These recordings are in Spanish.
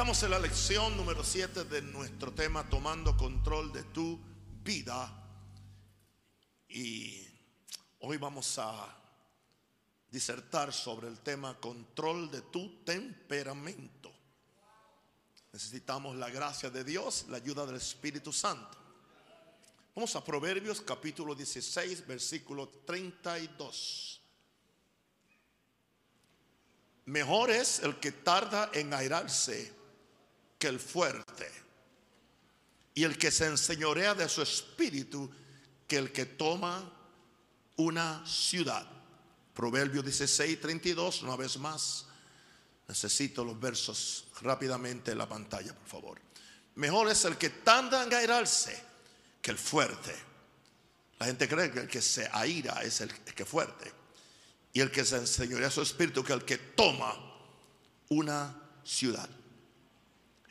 Estamos en la lección número 7 de nuestro tema Tomando control de tu vida. Y hoy vamos a disertar sobre el tema control de tu temperamento. Necesitamos la gracia de Dios, la ayuda del Espíritu Santo. Vamos a Proverbios capítulo 16, versículo 32. Mejor es el que tarda en airarse que el fuerte. Y el que se enseñorea de su espíritu que el que toma una ciudad. Proverbios 16, 32, una vez más. Necesito los versos rápidamente en la pantalla, por favor. Mejor es el que tarda en airarse que el fuerte. La gente cree que el que se aira es el que fuerte. Y el que se enseñorea su espíritu que el que toma una ciudad.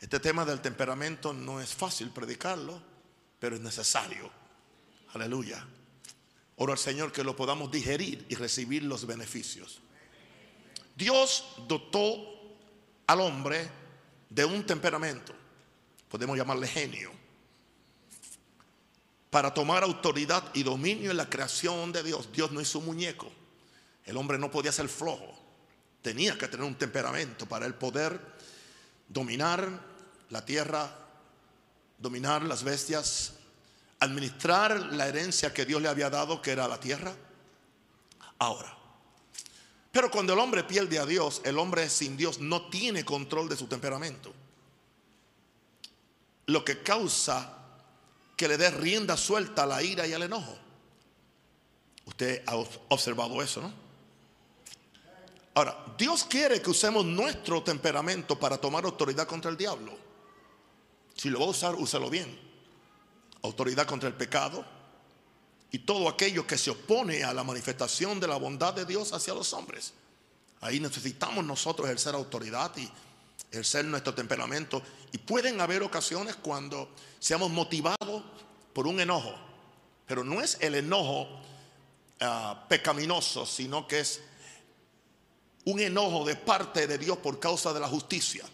Este tema del temperamento no es fácil predicarlo, pero es necesario. Aleluya. Oro al Señor que lo podamos digerir y recibir los beneficios. Dios dotó al hombre de un temperamento, podemos llamarle genio, para tomar autoridad y dominio en la creación de Dios. Dios no hizo un muñeco. El hombre no podía ser flojo. Tenía que tener un temperamento para el poder dominar la tierra, dominar las bestias, administrar la herencia que Dios le había dado, que era la tierra. Ahora, pero cuando el hombre pierde a Dios, el hombre sin Dios no tiene control de su temperamento. Lo que causa que le dé rienda suelta a la ira y al enojo. Usted ha observado eso, ¿no? Ahora, Dios quiere que usemos nuestro temperamento para tomar autoridad contra el diablo. Si lo va a usar, úselo bien. Autoridad contra el pecado y todo aquello que se opone a la manifestación de la bondad de Dios hacia los hombres. Ahí necesitamos nosotros ejercer autoridad y ejercer nuestro temperamento. Y pueden haber ocasiones cuando seamos motivados por un enojo, pero no es el enojo ah, pecaminoso, sino que es un enojo de parte de Dios por causa de la justicia,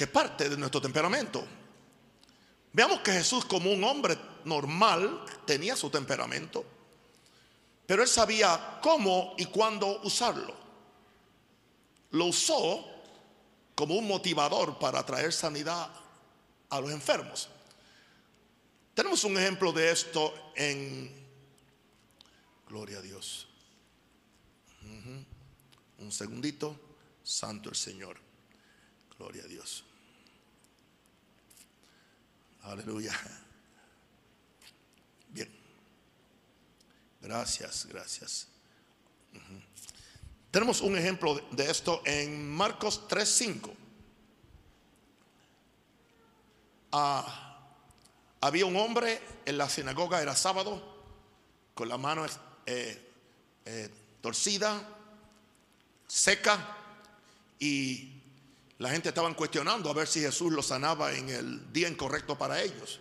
que parte de nuestro temperamento. Veamos que Jesús como un hombre normal tenía su temperamento, pero él sabía cómo y cuándo usarlo. Lo usó como un motivador para traer sanidad a los enfermos. Tenemos un ejemplo de esto en, gloria a Dios, un segundito, santo el Señor, gloria a Dios. Aleluya. Bien. Gracias, gracias. Tenemos un ejemplo de esto en Marcos 3:5. Ah, había un hombre en la sinagoga, era sábado, con la mano eh, eh, torcida, seca, y la gente estaba cuestionando a ver si Jesús lo sanaba en el día incorrecto para ellos,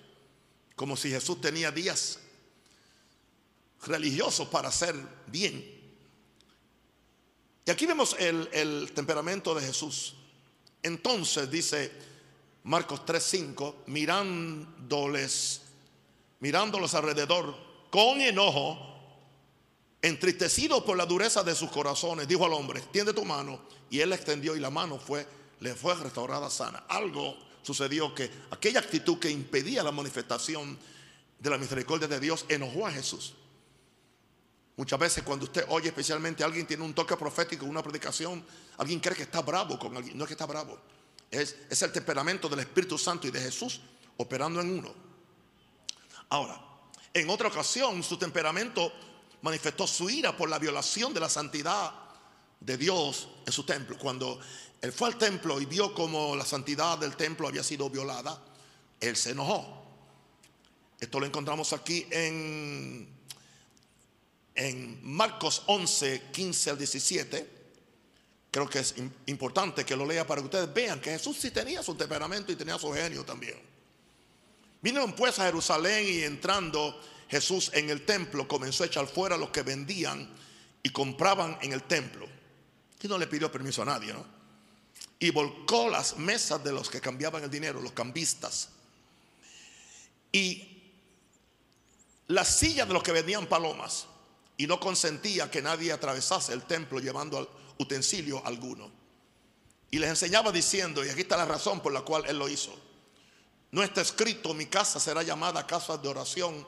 como si Jesús tenía días religiosos para hacer bien. Y aquí vemos el, temperamento de Jesús. Entonces dice Marcos 3:5, mirándoles, mirándolos alrededor con enojo, entristecido por la dureza de sus corazones, dijo al hombre, extiende tu mano. Y él la extendió y la mano fue, le fue restaurada sana. Algo sucedió que aquella actitud que impedía la manifestación de la misericordia de Dios enojó a Jesús. Muchas veces cuando usted oye especialmente alguien tiene un toque profético, una predicación, alguien cree que está bravo con alguien. No es que está bravo. Es, es el temperamento del Espíritu Santo y de Jesús operando en uno. Ahora, en otra ocasión su temperamento manifestó su ira por la violación de la santidad de Dios en su templo. Cuando él fue al templo y vio como la santidad del templo había sido violada, él se enojó. Esto lo encontramos aquí en Marcos 11, 15 al 17. Creo que es importante que lo lea para que ustedes vean que Jesús sí tenía su temperamento y tenía su genio también. Vinieron pues a Jerusalén y entrando Jesús en el templo comenzó a echar fuera a los que vendían y compraban en el templo. Y no le pidió permiso a nadie, ¿no? Y volcó las mesas de los que cambiaban el dinero, los cambistas. Y las sillas de los que vendían palomas. Y no consentía que nadie atravesase el templo llevando utensilio alguno. Y les enseñaba diciendo, y aquí está la razón por la cual él lo hizo. No está escrito, mi casa será llamada casa de oración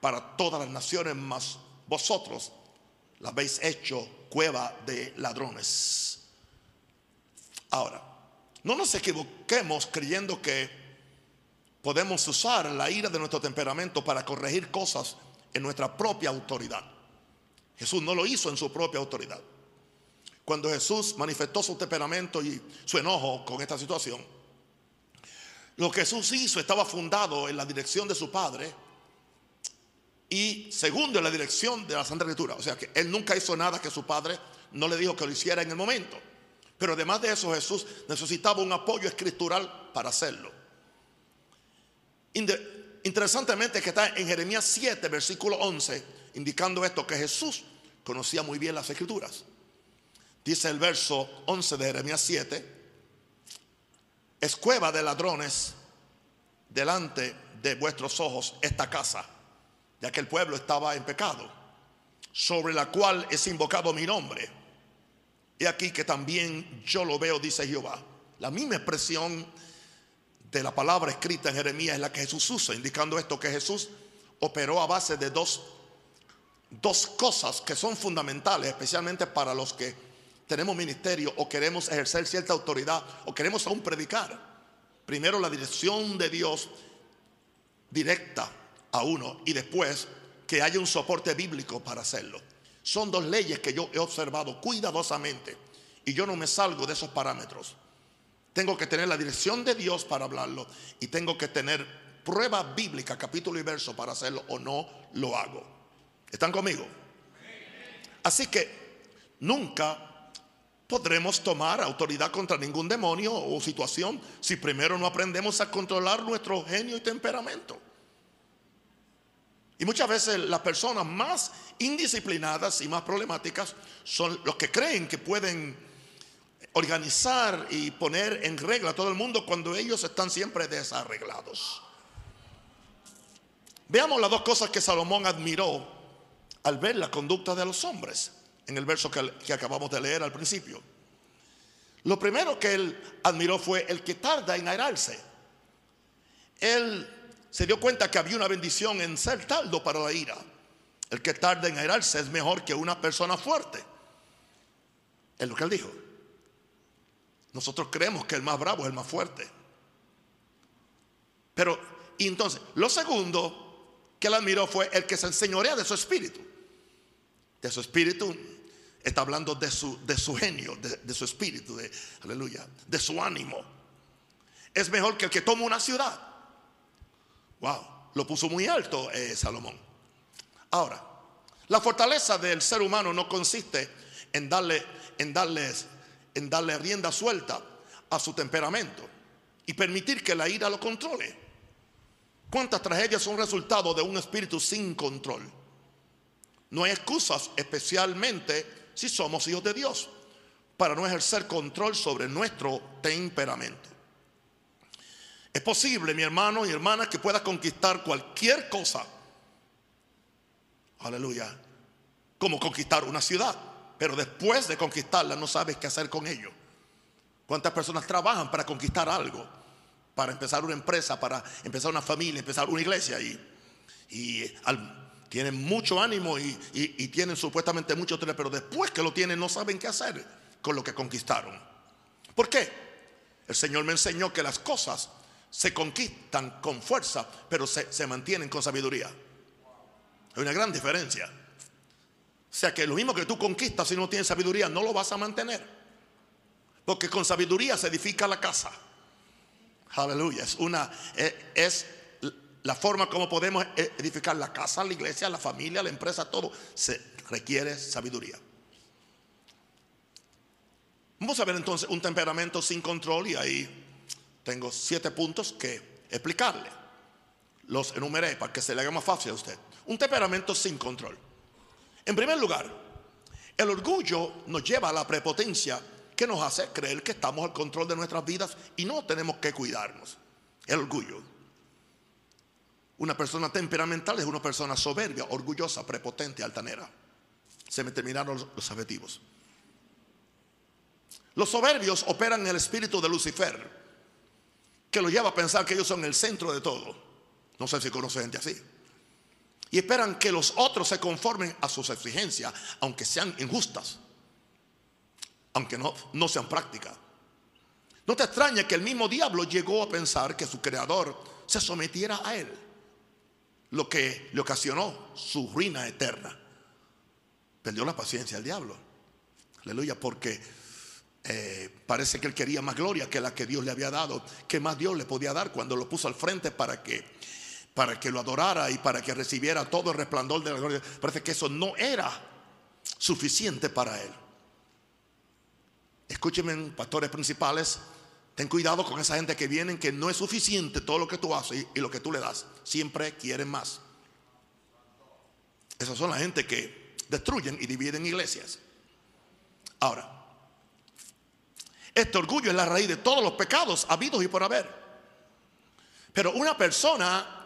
para todas las naciones, mas vosotros la habéis hecho cueva de ladrones. Ahora, no nos equivoquemos creyendo que podemos usar la ira de nuestro temperamento para corregir cosas en nuestra propia autoridad. Jesús no lo hizo en su propia autoridad. Cuando Jesús manifestó su temperamento y su enojo con esta situación, lo que Jesús hizo estaba fundado en la dirección de su Padre y segundo en la dirección de la Santa Escritura. O sea que él nunca hizo nada que su Padre no le dijo que lo hiciera en el momento. Pero además de eso, Jesús necesitaba un apoyo escritural para hacerlo. Interesantemente que está en Jeremías 7, versículo 11, indicando esto, que Jesús conocía muy bien las escrituras. Dice el verso 11 de Jeremías 7, es cueva de ladrones delante de vuestros ojos esta casa, ya que el pueblo estaba en pecado, sobre la cual es invocado mi nombre y aquí que también yo lo veo, dice Jehová. La misma expresión de la palabra escrita en Jeremías es la que Jesús usa, indicando esto que Jesús operó a base de dos, dos cosas que son fundamentales, especialmente para los que tenemos ministerio o queremos ejercer cierta autoridad o queremos aún predicar. Primero la dirección de Dios directa a uno y después que haya un soporte bíblico para hacerlo. Son dos leyes que yo he observado cuidadosamente y yo no me salgo de esos parámetros. Tengo que tener la dirección de Dios para hablarlo y tengo que tener prueba bíblica, capítulo y verso para hacerlo o no lo hago. ¿Están conmigo? Así que nunca podremos tomar autoridad contra ningún demonio o situación si primero no aprendemos a controlar nuestro genio y temperamento. Y muchas veces las personas más indisciplinadas y más problemáticas son los que creen que pueden organizar y poner en regla a todo el mundo cuando ellos están siempre desarreglados. Veamos las dos cosas que Salomón admiró al ver la conducta de los hombres en el verso que, acabamos de leer al principio. Lo primero que él admiró fue el que tarda en airarse. Él se dio cuenta que había una bendición en ser taldo para la ira. El que tarda en airarse es mejor que una persona fuerte. Es lo que él dijo. Nosotros creemos que el más bravo es el más fuerte. Pero, y entonces, lo segundo que él admiró fue el que se enseñorea de su espíritu. De su espíritu, está hablando de su, de su genio, de, su espíritu, de, aleluya, de su ánimo. Es mejor que el que toma una ciudad. Wow, lo puso muy alto eh, Salomón. Ahora, la fortaleza del ser humano no consiste en darle, en darles, en darle rienda suelta a su temperamento y permitir que la ira lo controle. ¿Cuántas tragedias son resultado de un espíritu sin control? No hay excusas, especialmente si somos hijos de Dios, para no ejercer control sobre nuestro temperamento. Es posible, mi hermano y hermana, que pueda conquistar cualquier cosa. Aleluya. Como conquistar una ciudad. Pero después de conquistarla no sabes qué hacer con ello. ¿Cuántas personas trabajan para conquistar algo? Para empezar una empresa, para empezar una familia, empezar una iglesia. Y, y tienen mucho ánimo y, y, tienen supuestamente mucho tener, pero después que lo tienen no saben qué hacer con lo que conquistaron. ¿Por qué? El Señor me enseñó que las cosas se conquistan con fuerza, pero se, mantienen con sabiduría. Hay una gran diferencia. O sea que lo mismo que tú conquistas si no tienes sabiduría, no lo vas a mantener. Porque con sabiduría se edifica la casa. Aleluya. Es una eh, es la forma como podemos edificar la casa, la iglesia, la familia, la empresa, todo. Se requiere sabiduría. Vamos a ver entonces un temperamento sin control y ahí tengo siete puntos que explicarle. Los enumeré para que se le haga más fácil a usted. Un temperamento sin control. En primer lugar, el orgullo nos lleva a la prepotencia que ¿Qué nos hace creer que estamos al control de nuestras vidas y no tenemos que cuidarnos. El orgullo. Una persona temperamental es una persona soberbia, orgullosa, prepotente, altanera. Se me terminaron los adjetivos. Los soberbios operan en el espíritu de Lucifer, que lo lleva a pensar que ellos son el centro de todo. No sé si conoce gente así. Y esperan que los otros se conformen a sus exigencias, aunque sean injustas, aunque no, no sean prácticas. No te extraña que el mismo diablo llegó a pensar que su creador se sometiera a él, lo que le ocasionó su ruina eterna. Perdió la paciencia el diablo. Aleluya, porque eh, parece que él quería más gloria que la que Dios le había dado, que más Dios le podía dar cuando lo puso al frente para que, para que lo adorara y para que recibiera todo el resplandor de la gloria. Parece que eso no era suficiente para él. Escúchenme, pastores principales, ten cuidado con esa gente que vienen que no es suficiente todo lo que tú haces y, lo que tú le das. Siempre quieren más. Esas son la gente que destruyen y dividen iglesias. Ahora, este orgullo es la raíz de todos los pecados habidos y por haber. Pero una persona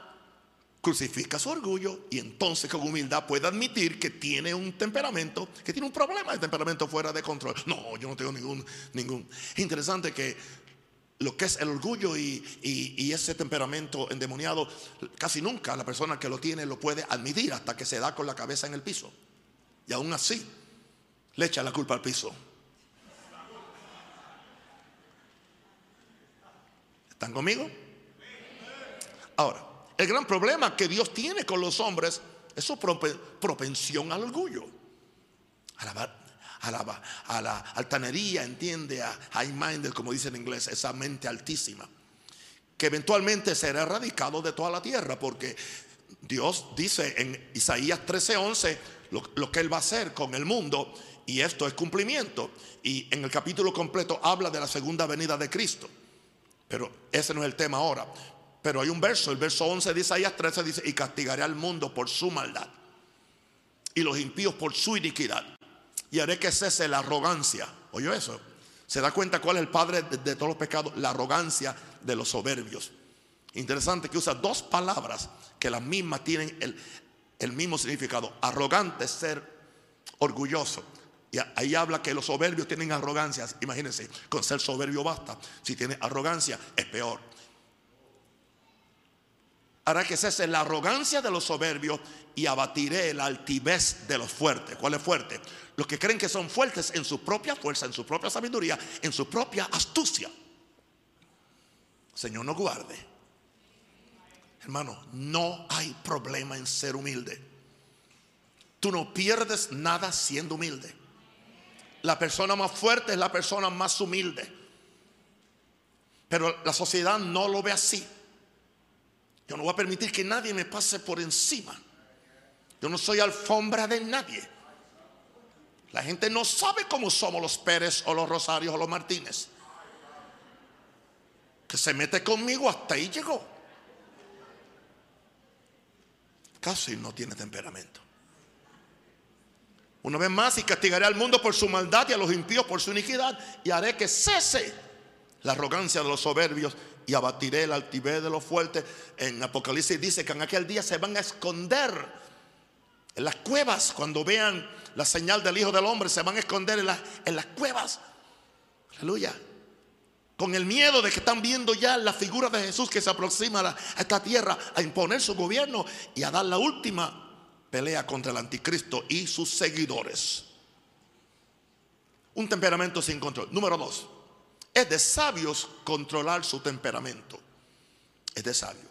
crucifica su orgullo y entonces con humildad puede admitir que tiene un temperamento, que tiene un problema de temperamento fuera de control. No, yo no tengo ningún, ningún. Es interesante que lo que es el orgullo y, y, ese temperamento endemoniado, casi nunca la persona que lo tiene lo puede admitir hasta que se da con la cabeza en el piso. Y aún así le echa la culpa al piso. ¿Están conmigo? Ahora, el gran problema que Dios tiene con los hombres es su propensión al orgullo, a la, a la, altanería, entiende, a high minded, como dice en inglés, esa mente altísima, que eventualmente será erradicado de toda la tierra, porque Dios dice en Isaías 13:11 lo, lo que Él va a hacer con el mundo, y esto es cumplimiento. Y en el capítulo completo habla de la segunda venida de Cristo. Pero ese no es el tema ahora. Pero hay un verso, el verso 11 de Isaías 13 dice, y castigaré al mundo por su maldad y los impíos por su iniquidad. Y haré que cese la arrogancia. ¿Oye eso? ¿Se da cuenta cuál es el padre de, todos los pecados? La arrogancia de los soberbios. Interesante que usa dos palabras que las mismas tienen el, el mismo significado. Arrogante ser orgulloso. Y ahí habla que los soberbios tienen arrogancias. Imagínense, con ser soberbio basta. Si tiene arrogancia, es peor. Hará que cese la arrogancia de los soberbios y abatiré la altivez de los fuertes. ¿Cuál es fuerte? Los que creen que son fuertes en su propia fuerza, en su propia sabiduría, en su propia astucia. Señor, no guarde. Hermano, no hay problema en ser humilde. Tú no pierdes nada siendo humilde. La persona más fuerte es la persona más humilde. Pero la sociedad no lo ve así. Yo no voy a permitir que nadie me pase por encima. Yo no soy alfombra de nadie. La gente no sabe cómo somos los Pérez o los Rosarios o los Martínez. Que se mete conmigo hasta ahí llegó. Casi no tiene temperamento. Una vez más, y castigaré al mundo por su maldad y a los impíos por su iniquidad, y haré que cese la arrogancia de los soberbios y abatiré el altivez de los fuertes. En Apocalipsis dice que en aquel día se van a esconder en las cuevas cuando vean la señal del Hijo del Hombre, se van a esconder en, en las cuevas. Aleluya. Con el miedo de que están viendo ya la figura de Jesús que se aproxima a esta tierra a imponer su gobierno y a dar la última pelea contra el anticristo y sus seguidores. Un temperamento sin control. Número dos, es de sabios controlar su temperamento. Es de sabio.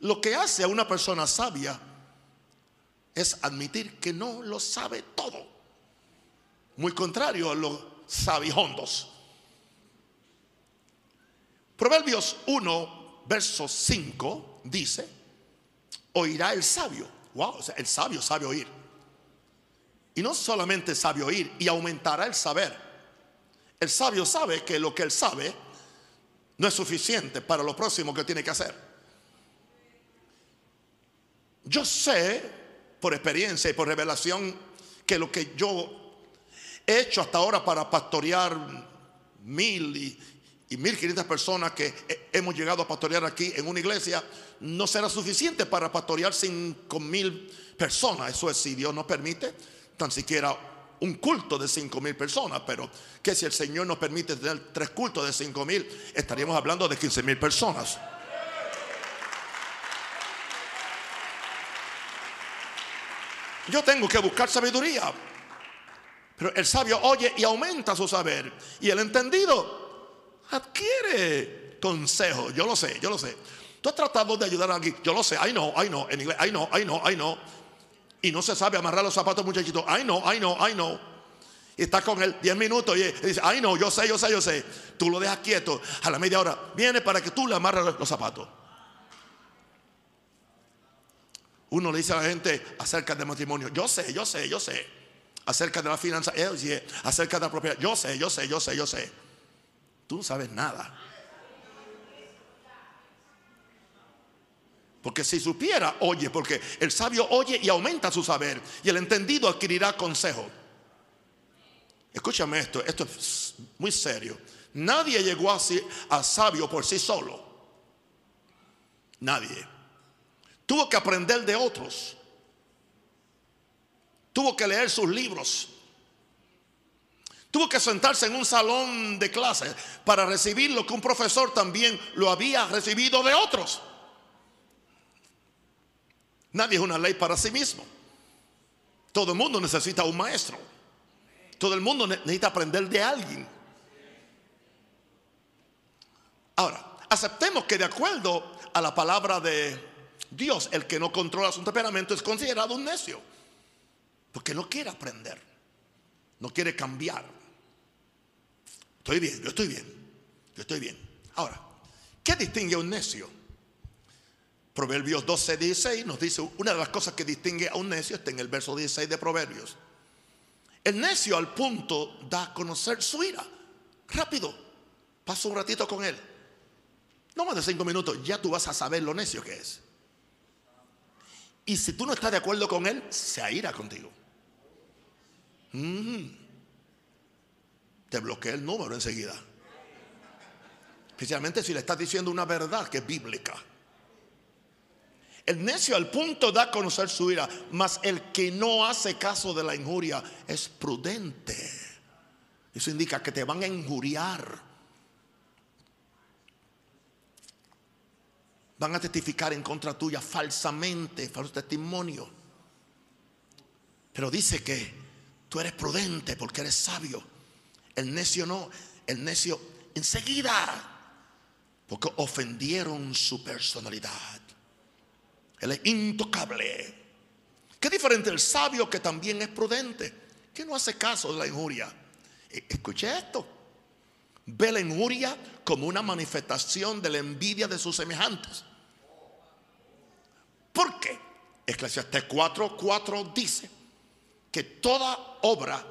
Lo que hace a una persona sabia es admitir que no lo sabe todo. Muy contrario a los sabijondos. Proverbios 1, verso 5 dice, oirá el sabio Wow, el sabio sabe oír. Y no solamente sabe oír, y aumentará el saber. El sabio sabe que lo que él sabe no es suficiente para lo próximo que tiene que hacer. Yo sé por experiencia y por revelación que lo que yo he hecho hasta ahora para pastorear mil y, y 1500 personas que hemos llegado a pastorear aquí en una iglesia, no será suficiente para pastorear cinco mil personas. Eso es si Dios nos permite, tan siquiera un culto de cinco mil personas, pero que si el Señor nos permite tener tres cultos de cinco mil, estaríamos hablando de 15 mil personas. Yo tengo que buscar sabiduría. Pero el sabio oye y aumenta su saber. Y el entendido adquiere consejo. Yo lo sé, yo lo sé. Tú has tratado de ayudar a alguien. Yo lo sé. I know, I know. En inglés, I know, I know, I know. Y no se sabe amarrar los zapatos, muchachito. I know, I know, I know. Y está con él 10 minutos y dice, ay no, yo sé, yo sé, yo sé. Tú lo dejas quieto. A la media hora viene para que tú le amarres los zapatos. Uno le dice a la gente acerca del matrimonio, yo sé, yo sé, yo sé. Acerca de la finanza, acerca de la propiedad, yo sé, yo sé, yo sé, yo sé. Tú no sabes nada. Porque si supiera, oye, porque el sabio oye y aumenta su saber, y el entendido adquirirá consejo. Escúchame esto, esto es muy serio. Nadie llegó así a sabio por sí solo. Nadie. Tuvo que aprender de otros. Tuvo que leer sus libros. Tuvo que sentarse en un salón de clases para recibir lo que un profesor también lo había recibido de otros. Nadie es una ley para sí mismo. Todo el mundo necesita un maestro. Todo el mundo necesita aprender de alguien. Ahora, aceptemos que de acuerdo a la palabra de Dios, el que no controla su temperamento es considerado un necio. Porque no quiere aprender. No quiere cambiar. Estoy bien, yo estoy bien. Yo estoy bien. Ahora, ¿qué distingue a un necio? Proverbios 12, 16 nos dice una de las cosas que distingue a un necio está en el verso 16 de Proverbios. El necio al punto da a conocer su ira. Rápido, pasa un ratito con él. No más de cinco minutos, ya tú vas a saber lo necio que es. Y si tú no estás de acuerdo con él, se aira contigo. Te bloquea el número enseguida. Especialmente si le estás diciendo una verdad que es bíblica. El necio al punto da a conocer su ira, mas el que no hace caso de la injuria es prudente. Eso indica que te van a injuriar. van a testificar en contra tuya falsamente, falso testimonio. Pero dice que tú eres prudente porque eres sabio. El necio no, el necio enseguida, porque ofendieron su personalidad. Él es intocable. Qué diferente el sabio que también es prudente, que no hace caso de la injuria. E, escuche esto. Ve la injuria como una manifestación de la envidia de sus semejantes. ¿Por qué? Eclesiastes 4:4 4 dice que toda obra,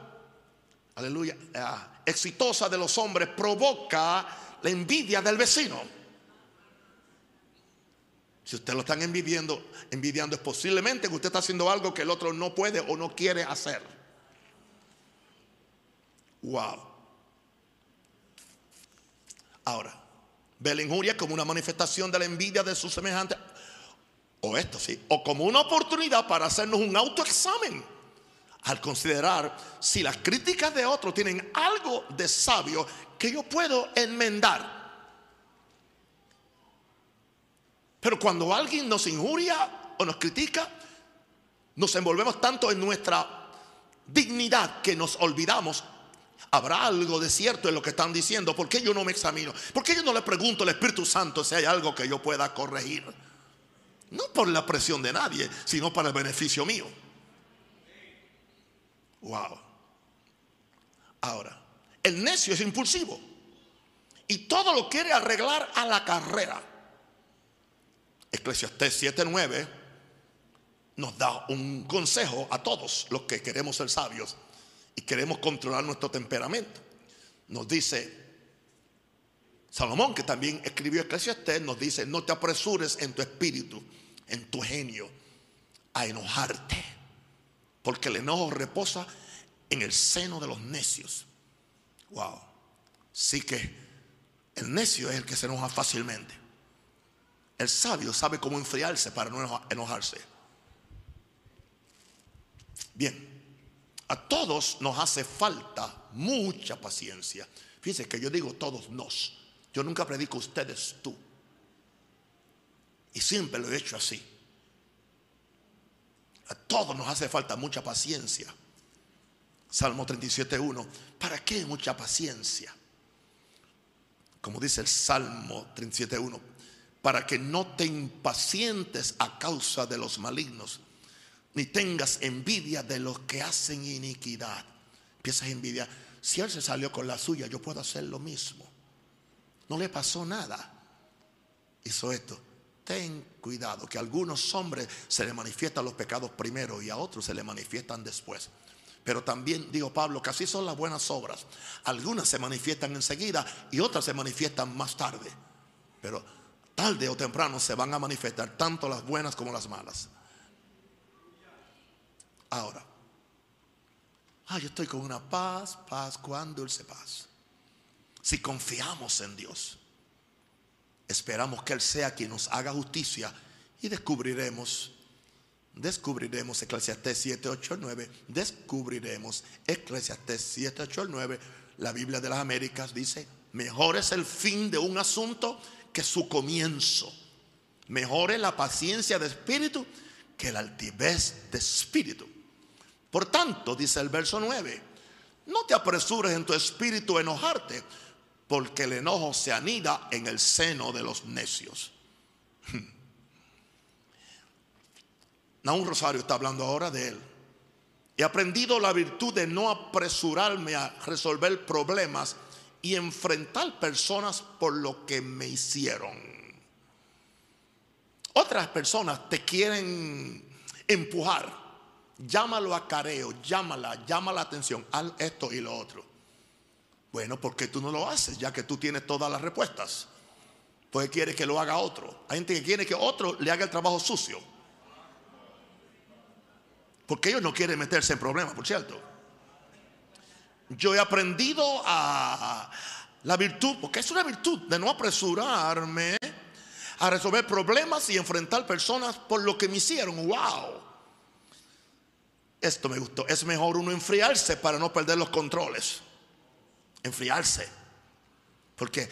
aleluya, eh, exitosa de los hombres provoca la envidia del vecino. Si usted lo están envidiando, envidiando es posiblemente que usted está haciendo algo que el otro no puede o no quiere hacer. Wow. Ahora, ve la injuria como una manifestación de la envidia de sus semejantes. O esto sí, o como una oportunidad para hacernos un autoexamen al considerar si las críticas de otros tienen algo de sabio que yo puedo enmendar. Pero cuando alguien nos injuria o nos critica, nos envolvemos tanto en nuestra dignidad que nos olvidamos Habrá algo de cierto en lo que están diciendo. ¿Por qué yo no me examino? ¿Por qué yo no le pregunto al Espíritu Santo si hay algo que yo pueda corregir? No por la presión de nadie, sino para el beneficio mío. Wow. Ahora, el necio es impulsivo y todo lo quiere arreglar a la carrera. Eclesiastés 7:9 nos da un consejo a todos los que queremos ser sabios y queremos controlar nuestro temperamento. Nos dice Salomón, que también escribió Eclesiastés, nos dice, no te apresures en tu espíritu, en tu genio, a enojarte, porque el enojo reposa en el seno de los necios. Wow. Sí que el necio es el que se enoja fácilmente. El sabio sabe cómo enfriarse para no enojarse. Bien, a todos nos hace falta mucha paciencia. Fíjense que yo digo todos nos. Yo nunca predico ustedes tú. Y siempre lo he hecho así. A todos nos hace falta mucha paciencia. Salmo 37.1. ¿Para qué mucha paciencia? Como dice el Salmo 37.1. Para que no te impacientes a causa de los malignos, ni tengas envidia de los que hacen iniquidad. Empiezas a envidiar. Si él se salió con la suya, yo puedo hacer lo mismo. No le pasó nada. Hizo esto ten cuidado, que a algunos hombres se les manifiestan los pecados primero y a otros se les manifiestan después. Pero también, digo Pablo, que así son las buenas obras. Algunas se manifiestan enseguida y otras se manifiestan más tarde. Pero tarde o temprano se van a manifestar tanto las buenas como las malas. Ahora, ah, yo estoy con una paz, paz, cuán dulce paz. Si confiamos en Dios Esperamos que Él sea quien nos haga justicia y descubriremos, descubriremos Eclesiastés 7, 8, 9, descubriremos Eclesiastés 7, 8, 9. La Biblia de las Américas dice, mejor es el fin de un asunto que su comienzo. Mejor es la paciencia de espíritu que la altivez de espíritu. Por tanto, dice el verso 9, no te apresures en tu espíritu a enojarte porque el enojo se anida en el seno de los necios. Naún Rosario está hablando ahora de él. He aprendido la virtud de no apresurarme a resolver problemas y enfrentar personas por lo que me hicieron. Otras personas te quieren empujar. Llámalo a careo, llámala, llama la atención, al esto y lo otro. Bueno, ¿por qué tú no lo haces? Ya que tú tienes todas las respuestas. Pues quieres que lo haga otro. Hay gente que quiere que otro le haga el trabajo sucio. Porque ellos no quieren meterse en problemas, por cierto. Yo he aprendido a la virtud, porque es una virtud de no apresurarme a resolver problemas y enfrentar personas por lo que me hicieron. ¡Wow! Esto me gustó. Es mejor uno enfriarse para no perder los controles enfriarse. Porque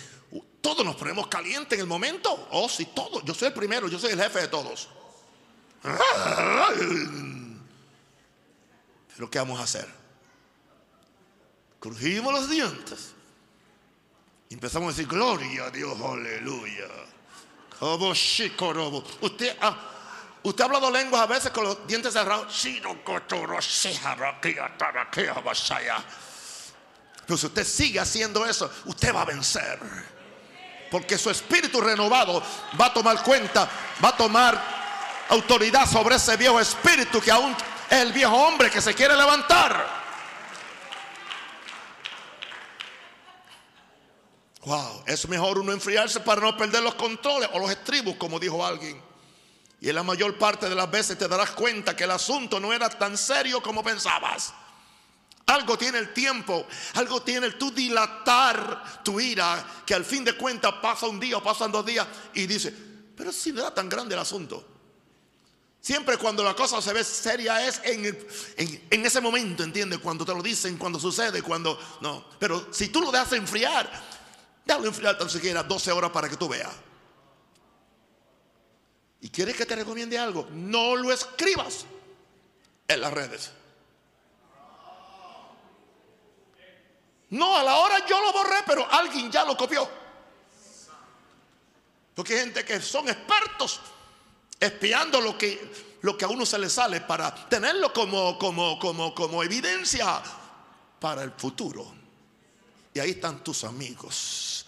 todos nos ponemos calientes en el momento. Oh, sí, todos. Yo soy el primero, yo soy el jefe de todos. Pero ¿qué vamos a hacer? Crujimos los dientes. Y empezamos a decir, gloria a Dios, aleluya. Como Usted ha, usted ha hablado lenguas a veces con los dientes cerrados. Pero si usted sigue haciendo eso, usted va a vencer. Porque su espíritu renovado va a tomar cuenta, va a tomar autoridad sobre ese viejo espíritu que aún es el viejo hombre que se quiere levantar. Wow, es mejor uno enfriarse para no perder los controles o los estribos, como dijo alguien. Y en la mayor parte de las veces te darás cuenta que el asunto no era tan serio como pensabas. Algo tiene el tiempo, algo tiene el tú dilatar tu ira, que al fin de cuentas pasa un día o pasan dos días y dice, pero si no era tan grande el asunto. Siempre cuando la cosa se ve seria es en, ese momento, ¿entiendes? Cuando te lo dicen, cuando sucede, cuando no. Pero si tú lo dejas enfriar, déjalo enfriar tan siquiera 12 horas para que tú veas. ¿Y quieres que te recomiende algo? No lo escribas en las redes. No, a la hora yo lo borré, pero alguien ya lo copió. Porque hay gente que son expertos espiando lo que, lo que a uno se le sale para tenerlo como, como, como, como evidencia para el futuro. Y ahí están tus amigos.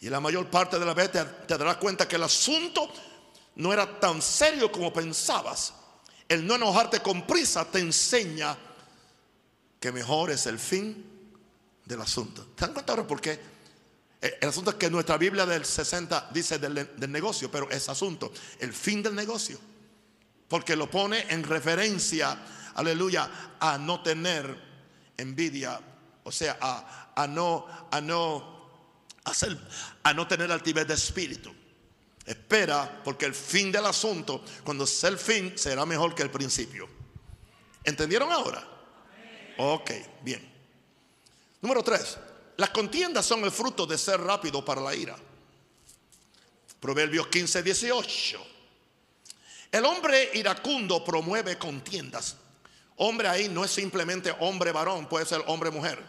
Y la mayor parte de la vez te, te darás cuenta que el asunto no era tan serio como pensabas. El no enojarte con prisa te enseña que mejor es el fin del asunto. ¿Te dan cuenta ahora por qué? El asunto es que nuestra Biblia del 60 dice del, negocio, pero es asunto, el fin del negocio. Porque lo pone en referencia, aleluya, a no tener envidia O sea, a, a no, a no hacer, a no tener altivez de espíritu. Espera, porque el fin del asunto, cuando sea el fin, será mejor que el principio. ¿Entendieron ahora? Ok, bien. Número tres, las contiendas son el fruto de ser rápido para la ira. Proverbios 15, 18. El hombre iracundo promueve contiendas. Hombre ahí no es simplemente hombre varón, puede ser hombre mujer.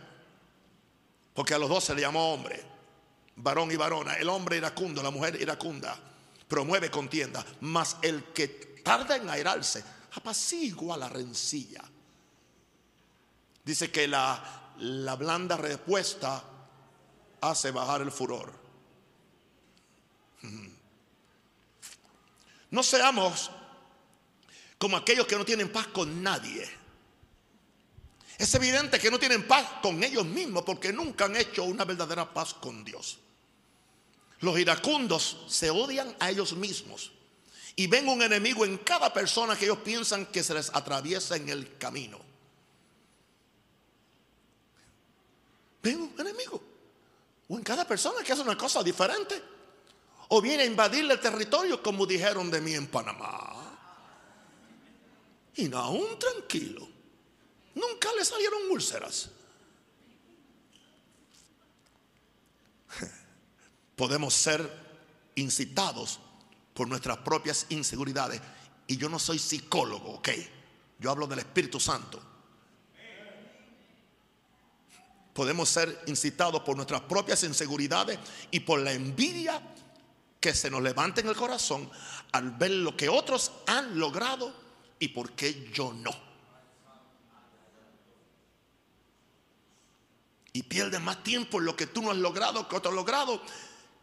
Porque a los dos se le llamó hombre, varón y varona. El hombre iracundo, la mujer iracunda, promueve contienda. Mas el que tarda en airarse, apacigua la rencilla. Dice que la, la blanda respuesta hace bajar el furor. No seamos como aquellos que no tienen paz con nadie. Es evidente que no tienen paz con ellos mismos porque nunca han hecho una verdadera paz con Dios. Los iracundos se odian a ellos mismos y ven un enemigo en cada persona que ellos piensan que se les atraviesa en el camino. Ven un enemigo. O en cada persona que hace una cosa diferente o viene a invadirle el territorio como dijeron de mí en Panamá. Y no aún tranquilo. Nunca le salieron úlceras. Podemos ser incitados por nuestras propias inseguridades. Y yo no soy psicólogo, ok. Yo hablo del Espíritu Santo. Podemos ser incitados por nuestras propias inseguridades y por la envidia que se nos levante en el corazón al ver lo que otros han logrado y por qué yo no. Y pierdes más tiempo en lo que tú no has logrado que otro ha logrado,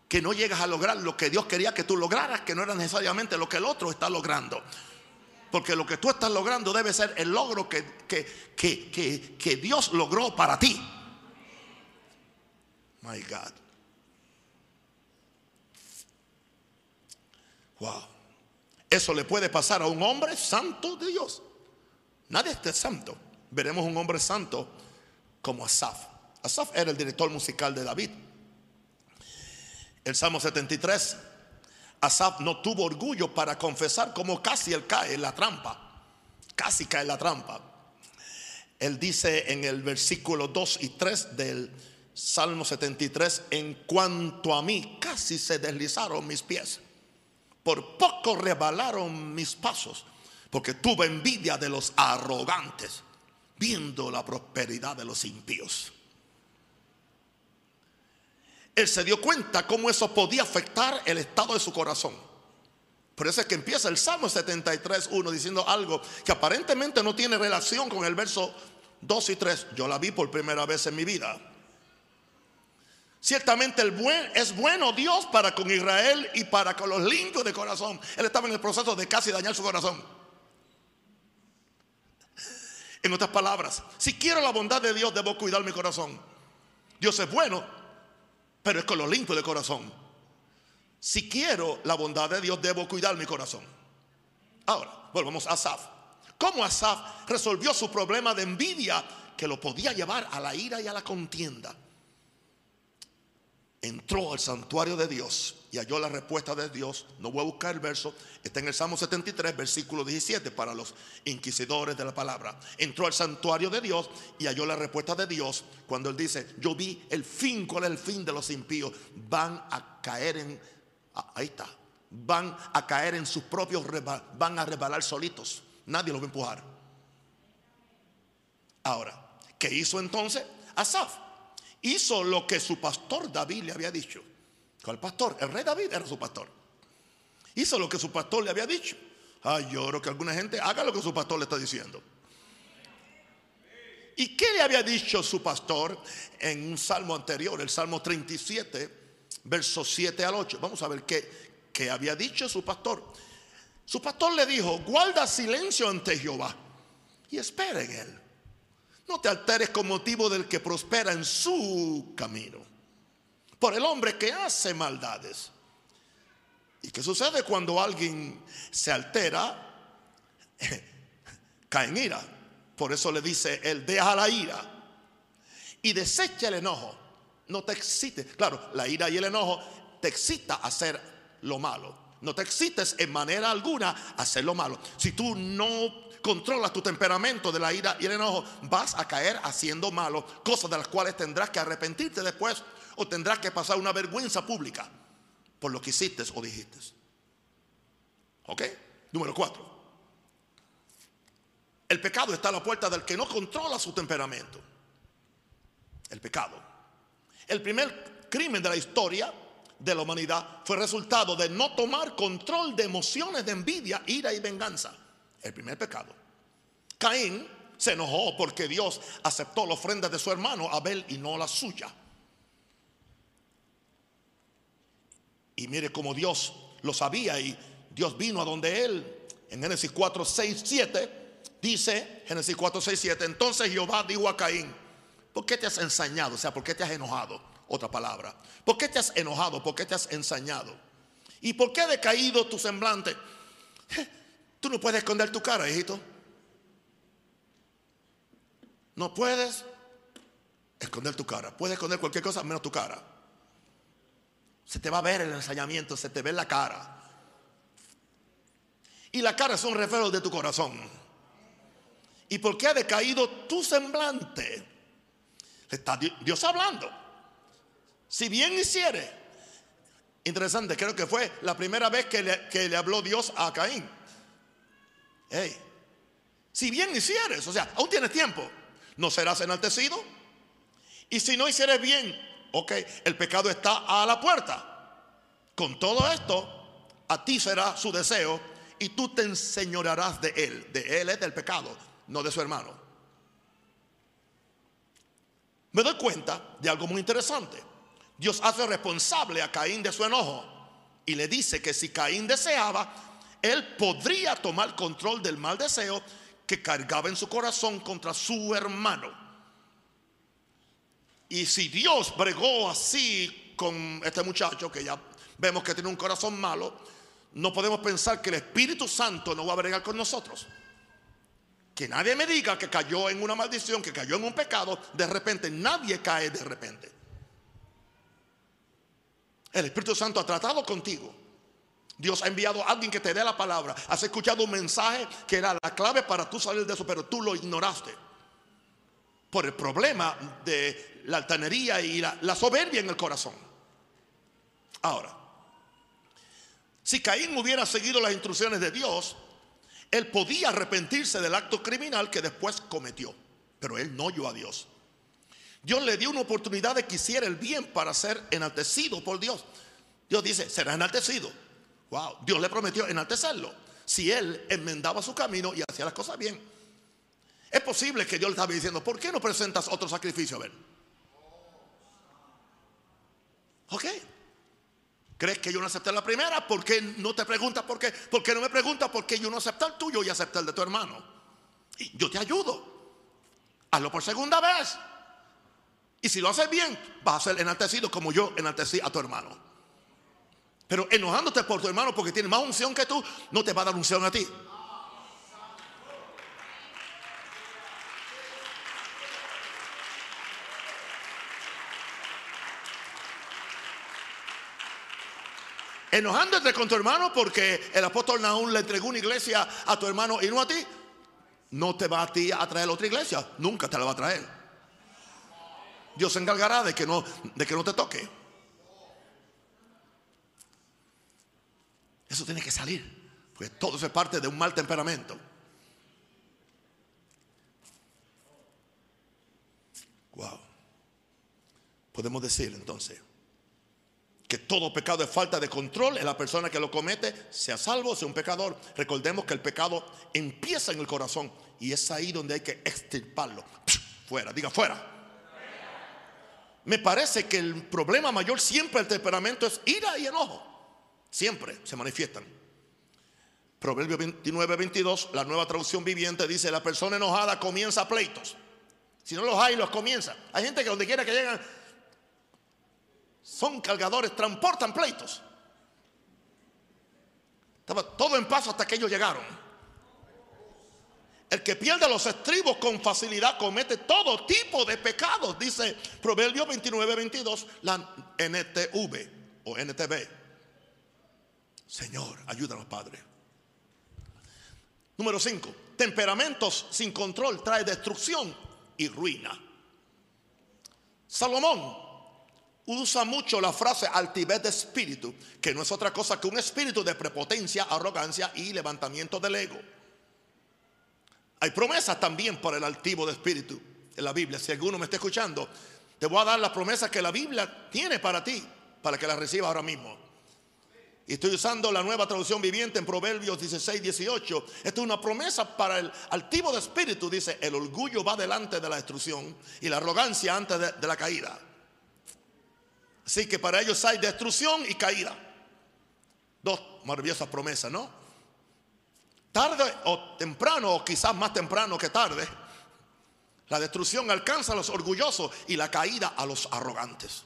que no llegas a lograr lo que Dios quería que tú lograras, que no era necesariamente lo que el otro está logrando. Porque lo que tú estás logrando debe ser el logro que, que, que, que Dios logró para ti. My God. Wow. Eso le puede pasar a un hombre santo de Dios. Nadie es santo. Veremos un hombre santo como Asaf. Asaf era el director musical de David. El Salmo 73. Asaf no tuvo orgullo para confesar como casi él cae en la trampa. Casi cae en la trampa. Él dice en el versículo 2 y 3 del Salmo 73, en cuanto a mí, casi se deslizaron mis pies por poco rebalaron mis pasos, porque tuve envidia de los arrogantes, viendo la prosperidad de los impíos. Él se dio cuenta cómo eso podía afectar el estado de su corazón. Por eso es que empieza el Salmo 73, 1 diciendo algo que aparentemente no tiene relación con el verso 2 y 3. Yo la vi por primera vez en mi vida. Ciertamente el buen, es bueno Dios para con Israel y para con los limpios de corazón. Él estaba en el proceso de casi dañar su corazón. En otras palabras, si quiero la bondad de Dios, debo cuidar mi corazón. Dios es bueno, pero es con los limpios de corazón. Si quiero la bondad de Dios, debo cuidar mi corazón. Ahora, volvamos a Asaf. ¿Cómo Asaf resolvió su problema de envidia que lo podía llevar a la ira y a la contienda? Entró al santuario de Dios y halló la respuesta de Dios. No voy a buscar el verso, está en el Salmo 73, versículo 17, para los inquisidores de la palabra. Entró al santuario de Dios y halló la respuesta de Dios cuando él dice, yo vi el fin, ¿cuál es el fin de los impíos? Van a caer en, ahí está, van a caer en sus propios, van a rebalar solitos. Nadie los va a empujar. Ahora, ¿qué hizo entonces Asaf? Hizo lo que su pastor David le había dicho. ¿Cuál pastor? El rey David era su pastor. Hizo lo que su pastor le había dicho. Ay, yo que alguna gente haga lo que su pastor le está diciendo. ¿Y qué le había dicho su pastor en un salmo anterior, el salmo 37, versos 7 al 8? Vamos a ver qué, qué había dicho su pastor. Su pastor le dijo, guarda silencio ante Jehová y espera en él. No te alteres con motivo del que prospera en su camino. Por el hombre que hace maldades. ¿Y qué sucede cuando alguien se altera? cae en ira. Por eso le dice, él deja la ira y desecha el enojo. No te excite. Claro, la ira y el enojo te excita a hacer lo malo. No te excites en manera alguna a hacer lo malo. Si tú no controlas tu temperamento de la ira y el enojo, vas a caer haciendo malo, cosas de las cuales tendrás que arrepentirte después o tendrás que pasar una vergüenza pública por lo que hiciste o dijiste. ¿Ok? Número cuatro. El pecado está a la puerta del que no controla su temperamento. El pecado. El primer crimen de la historia de la humanidad fue resultado de no tomar control de emociones de envidia, ira y venganza. El primer pecado. Caín se enojó porque Dios aceptó la ofrenda de su hermano Abel y no la suya. Y mire cómo Dios lo sabía y Dios vino a donde él. En Génesis 4, 6, 7 dice, Génesis 4, 6, 7, entonces Jehová dijo a Caín, ¿por qué te has ensañado? O sea, ¿por qué te has enojado? Otra palabra. ¿Por qué te has enojado? ¿Por qué te has ensañado? ¿Y por qué ha decaído tu semblante? Tú no puedes esconder tu cara, hijito. No puedes esconder tu cara. Puedes esconder cualquier cosa menos tu cara. Se te va a ver el ensañamiento, se te ve la cara. Y la cara es un reflejo de tu corazón. ¿Y por qué ha decaído tu semblante? Está Dios hablando. Si bien hiciere. Interesante, creo que fue la primera vez que le, que le habló Dios a Caín. Hey, si bien hicieres, o sea, aún tienes tiempo, no serás enaltecido. Y si no hicieres bien, ok, el pecado está a la puerta. Con todo esto, a ti será su deseo y tú te enseñorarás de él. De él es del pecado, no de su hermano. Me doy cuenta de algo muy interesante. Dios hace responsable a Caín de su enojo y le dice que si Caín deseaba, él podría tomar control del mal deseo que cargaba en su corazón contra su hermano. Y si Dios bregó así con este muchacho que ya vemos que tiene un corazón malo, no podemos pensar que el Espíritu Santo no va a bregar con nosotros. Que nadie me diga que cayó en una maldición, que cayó en un pecado, de repente, nadie cae de repente. El Espíritu Santo ha tratado contigo. Dios ha enviado a alguien que te dé la palabra. Has escuchado un mensaje que era la clave para tú salir de eso, pero tú lo ignoraste. Por el problema de la altanería y la, soberbia en el corazón. Ahora, si Caín hubiera seguido las instrucciones de Dios, él podía arrepentirse del acto criminal que después cometió, pero él no oyó a Dios. Dios le dio una oportunidad de que hiciera el bien para ser enaltecido por Dios. Dios dice, será enaltecido. Wow, Dios le prometió enaltecerlo si él enmendaba su camino y hacía las cosas bien. Es posible que Dios le estaba diciendo, ¿por qué no presentas otro sacrificio? A ver. Ok. ¿Crees que yo no acepté la primera? ¿Por qué no te preguntas por qué? ¿Por qué no me preguntas por qué yo no acepté el tuyo y acepté el de tu hermano? Y yo te ayudo. Hazlo por segunda vez. Y si lo haces bien, vas a ser enaltecido como yo enaltecí a tu hermano. Pero enojándote por tu hermano porque tiene más unción que tú, no te va a dar unción a ti. enojándote con tu hermano porque el apóstol Nahum le entregó una iglesia a tu hermano y no a ti, no te va a ti a traer otra iglesia, nunca te la va a traer. Dios se encargará de que no, de que no te toque. Eso tiene que salir, porque todo eso es parte de un mal temperamento. Wow. Podemos decir entonces que todo pecado es falta de control en la persona que lo comete, sea salvo, sea un pecador. Recordemos que el pecado empieza en el corazón y es ahí donde hay que extirparlo. Fuera, diga fuera. Me parece que el problema mayor siempre el temperamento es ira y enojo. Siempre se manifiestan. Proverbio 29, 22, la nueva traducción viviente dice, la persona enojada comienza pleitos. Si no los hay, los comienza. Hay gente que donde quiera que llegan, son cargadores, transportan pleitos. Estaba todo en paz hasta que ellos llegaron. El que pierde los estribos con facilidad comete todo tipo de pecados, dice Proverbios 29, 22, la NTV o NTV. Señor, ayúdanos, Padre. Número 5. Temperamentos sin control trae destrucción y ruina. Salomón usa mucho la frase altivez de espíritu, que no es otra cosa que un espíritu de prepotencia, arrogancia y levantamiento del ego. Hay promesas también para el altivo de espíritu en la Biblia. Si alguno me está escuchando, te voy a dar la promesa que la Biblia tiene para ti, para que la recibas ahora mismo. Y estoy usando la nueva traducción viviente en Proverbios 16, 18. Esta es una promesa para el altivo de espíritu. Dice, el orgullo va delante de la destrucción y la arrogancia antes de, de la caída. Así que para ellos hay destrucción y caída. Dos maravillosas promesas, ¿no? Tarde o temprano, o quizás más temprano que tarde, la destrucción alcanza a los orgullosos y la caída a los arrogantes.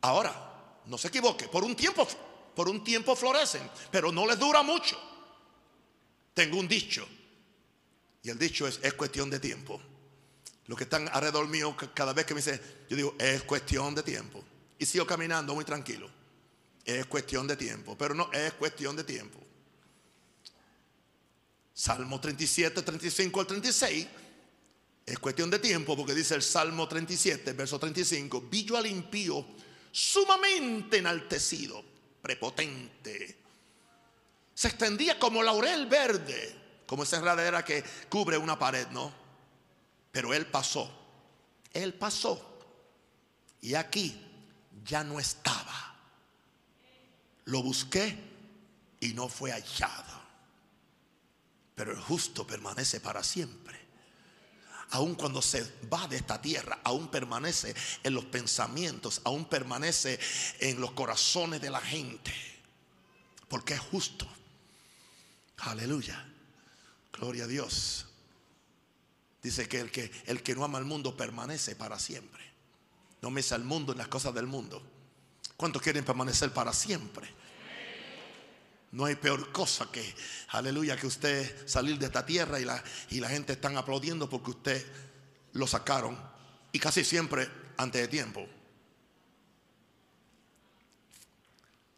Ahora, no se equivoque, por un tiempo, por un tiempo florecen, pero no les dura mucho. Tengo un dicho, y el dicho es, es cuestión de tiempo. Los que están alrededor mío, cada vez que me dicen, yo digo, es cuestión de tiempo. Y sigo caminando muy tranquilo. Es cuestión de tiempo, pero no es cuestión de tiempo. Salmo 37, 35 al 36. Es cuestión de tiempo porque dice el Salmo 37, verso 35. Vi yo al impío sumamente enaltecido, prepotente. Se extendía como laurel verde, como esa enredadera que cubre una pared, ¿no? Pero él pasó. Él pasó. Y aquí ya no estaba. Lo busqué y no fue hallado. Pero el justo permanece para siempre. Aun cuando se va de esta tierra, aún permanece en los pensamientos, aún permanece en los corazones de la gente. Porque es justo. Aleluya. Gloria a Dios. Dice que el que, el que no ama al mundo permanece para siempre. No mesa al mundo en las cosas del mundo. ¿Cuántos quieren permanecer para siempre? No hay peor cosa que, aleluya, que usted salir de esta tierra y la, y la gente están aplaudiendo porque usted lo sacaron y casi siempre antes de tiempo.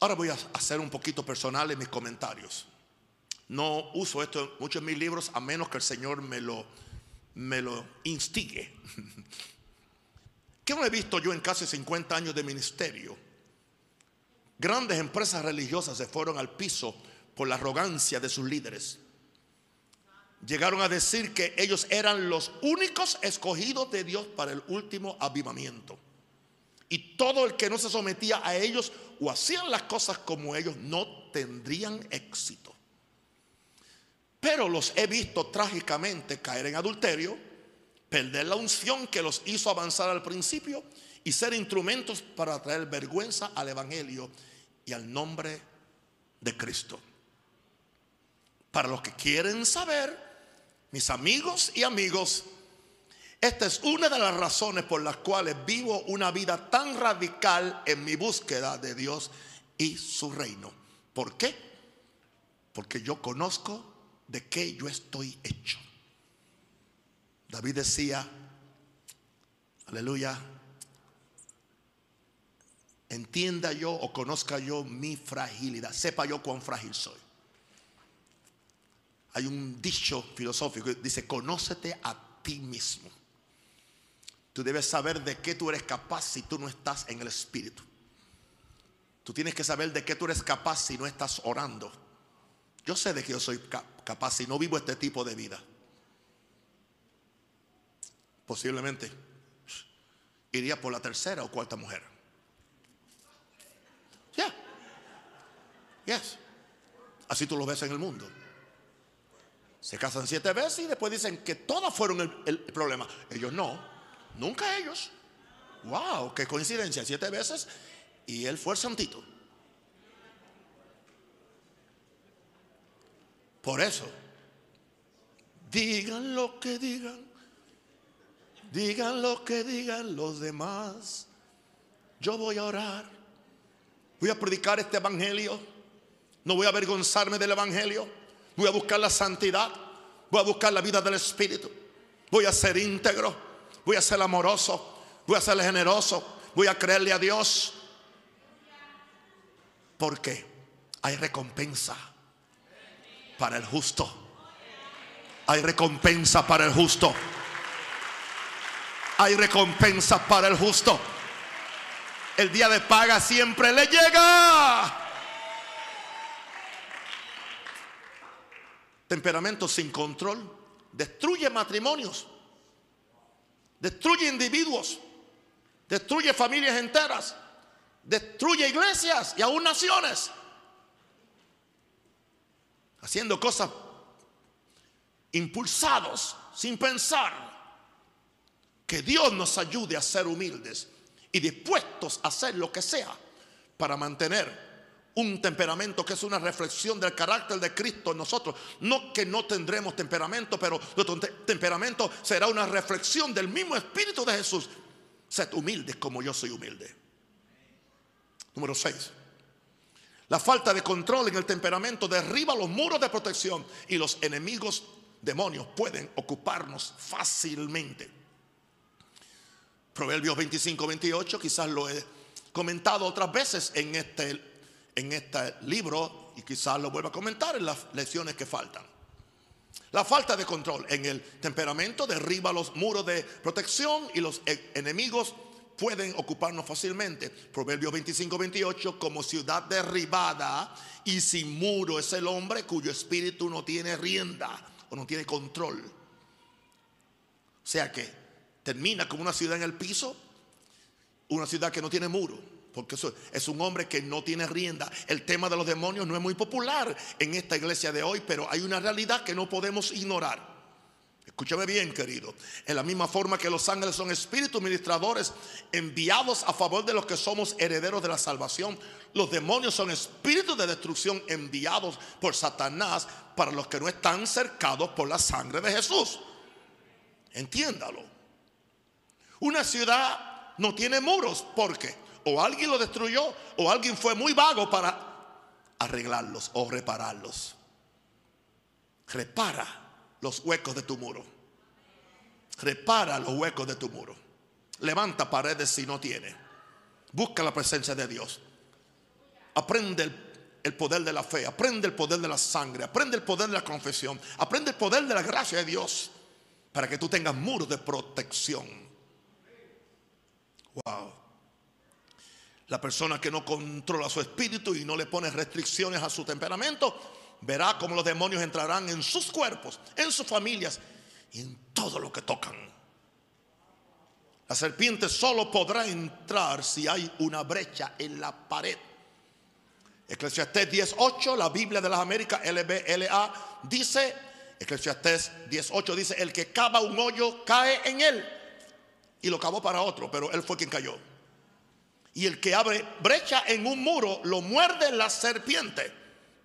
Ahora voy a hacer un poquito personal en mis comentarios. No uso esto mucho en mis libros a menos que el Señor me lo, me lo instigue. ¿Qué no he visto yo en casi 50 años de ministerio? Grandes empresas religiosas se fueron al piso por la arrogancia de sus líderes. Llegaron a decir que ellos eran los únicos escogidos de Dios para el último avivamiento. Y todo el que no se sometía a ellos o hacían las cosas como ellos no tendrían éxito. Pero los he visto trágicamente caer en adulterio, perder la unción que los hizo avanzar al principio y ser instrumentos para traer vergüenza al Evangelio y al nombre de Cristo. Para los que quieren saber, mis amigos y amigos, esta es una de las razones por las cuales vivo una vida tan radical en mi búsqueda de Dios y su reino. ¿Por qué? Porque yo conozco de qué yo estoy hecho. David decía, aleluya, entienda yo o conozca yo mi fragilidad, sepa yo cuán frágil soy. Hay un dicho filosófico que dice, conócete a ti mismo. Tú debes saber de qué tú eres capaz si tú no estás en el Espíritu. Tú tienes que saber de qué tú eres capaz si no estás orando. Yo sé de que yo soy capaz si no vivo este tipo de vida. Posiblemente iría por la tercera o cuarta mujer. Ya. Yes. Así tú lo ves en el mundo. Se casan siete veces y después dicen que todas fueron el, el problema. Ellos no. Nunca ellos. Wow, qué coincidencia. Siete veces y él fue el santito. Por eso, digan lo que digan, digan lo que digan los demás. Yo voy a orar Voy a predicar este evangelio. No voy a avergonzarme del evangelio. Voy a buscar la santidad. Voy a buscar la vida del Espíritu. Voy a ser íntegro. Voy a ser amoroso. Voy a ser generoso. Voy a creerle a Dios. Porque hay recompensa para el justo. Hay recompensa para el justo. Hay recompensa para el justo. El día de paga siempre le llega. Temperamento sin control destruye matrimonios, destruye individuos, destruye familias enteras, destruye iglesias y aún naciones. Haciendo cosas impulsados sin pensar. Que Dios nos ayude a ser humildes y dispuestos a hacer lo que sea para mantener un temperamento que es una reflexión del carácter de Cristo en nosotros. No que no tendremos temperamento, pero nuestro temperamento será una reflexión del mismo Espíritu de Jesús. Sed humildes como yo soy humilde. Número 6. La falta de control en el temperamento derriba los muros de protección y los enemigos demonios pueden ocuparnos fácilmente. Proverbios 25, 28, quizás lo he comentado otras veces en este en este libro y quizás lo vuelva a comentar en las lecciones que faltan. La falta de control en el temperamento derriba los muros de protección y los e-, enemigos pueden ocuparnos fácilmente. Proverbios 25, 28, como ciudad derribada y sin muro es el hombre cuyo espíritu no tiene rienda o no tiene control. O sea que termina como una ciudad en el piso, una ciudad que no tiene muro porque es un hombre que no tiene rienda. El tema de los demonios no es muy popular en esta iglesia de hoy, pero hay una realidad que no podemos ignorar. Escúchame bien, querido. En la misma forma que los ángeles son espíritus ministradores enviados a favor de los que somos herederos de la salvación, los demonios son espíritus de destrucción enviados por Satanás para los que no están cercados por la sangre de Jesús. Entiéndalo. Una ciudad no tiene muros. ¿Por qué? O alguien lo destruyó o alguien fue muy vago para arreglarlos o repararlos. Repara los huecos de tu muro. Repara los huecos de tu muro. Levanta paredes si no tiene. Busca la presencia de Dios. Aprende el, poder de la fe. Aprende el poder de la sangre. Aprende el poder de la confesión. Aprende el poder de la gracia de Dios. Para que tú tengas muros de protección. Wow. La persona que no controla su espíritu y no le pone restricciones a su temperamento, verá cómo los demonios entrarán en sus cuerpos, en sus familias y en todo lo que tocan. La serpiente solo podrá entrar si hay una brecha en la pared. Eclesiastés 10.8, la Biblia de las Américas, LBLA, dice, Eclesiastés 10.8 dice, el que cava un hoyo cae en él. Y lo cavó para otro, pero él fue quien cayó. Y el que abre brecha en un muro lo muerde la serpiente,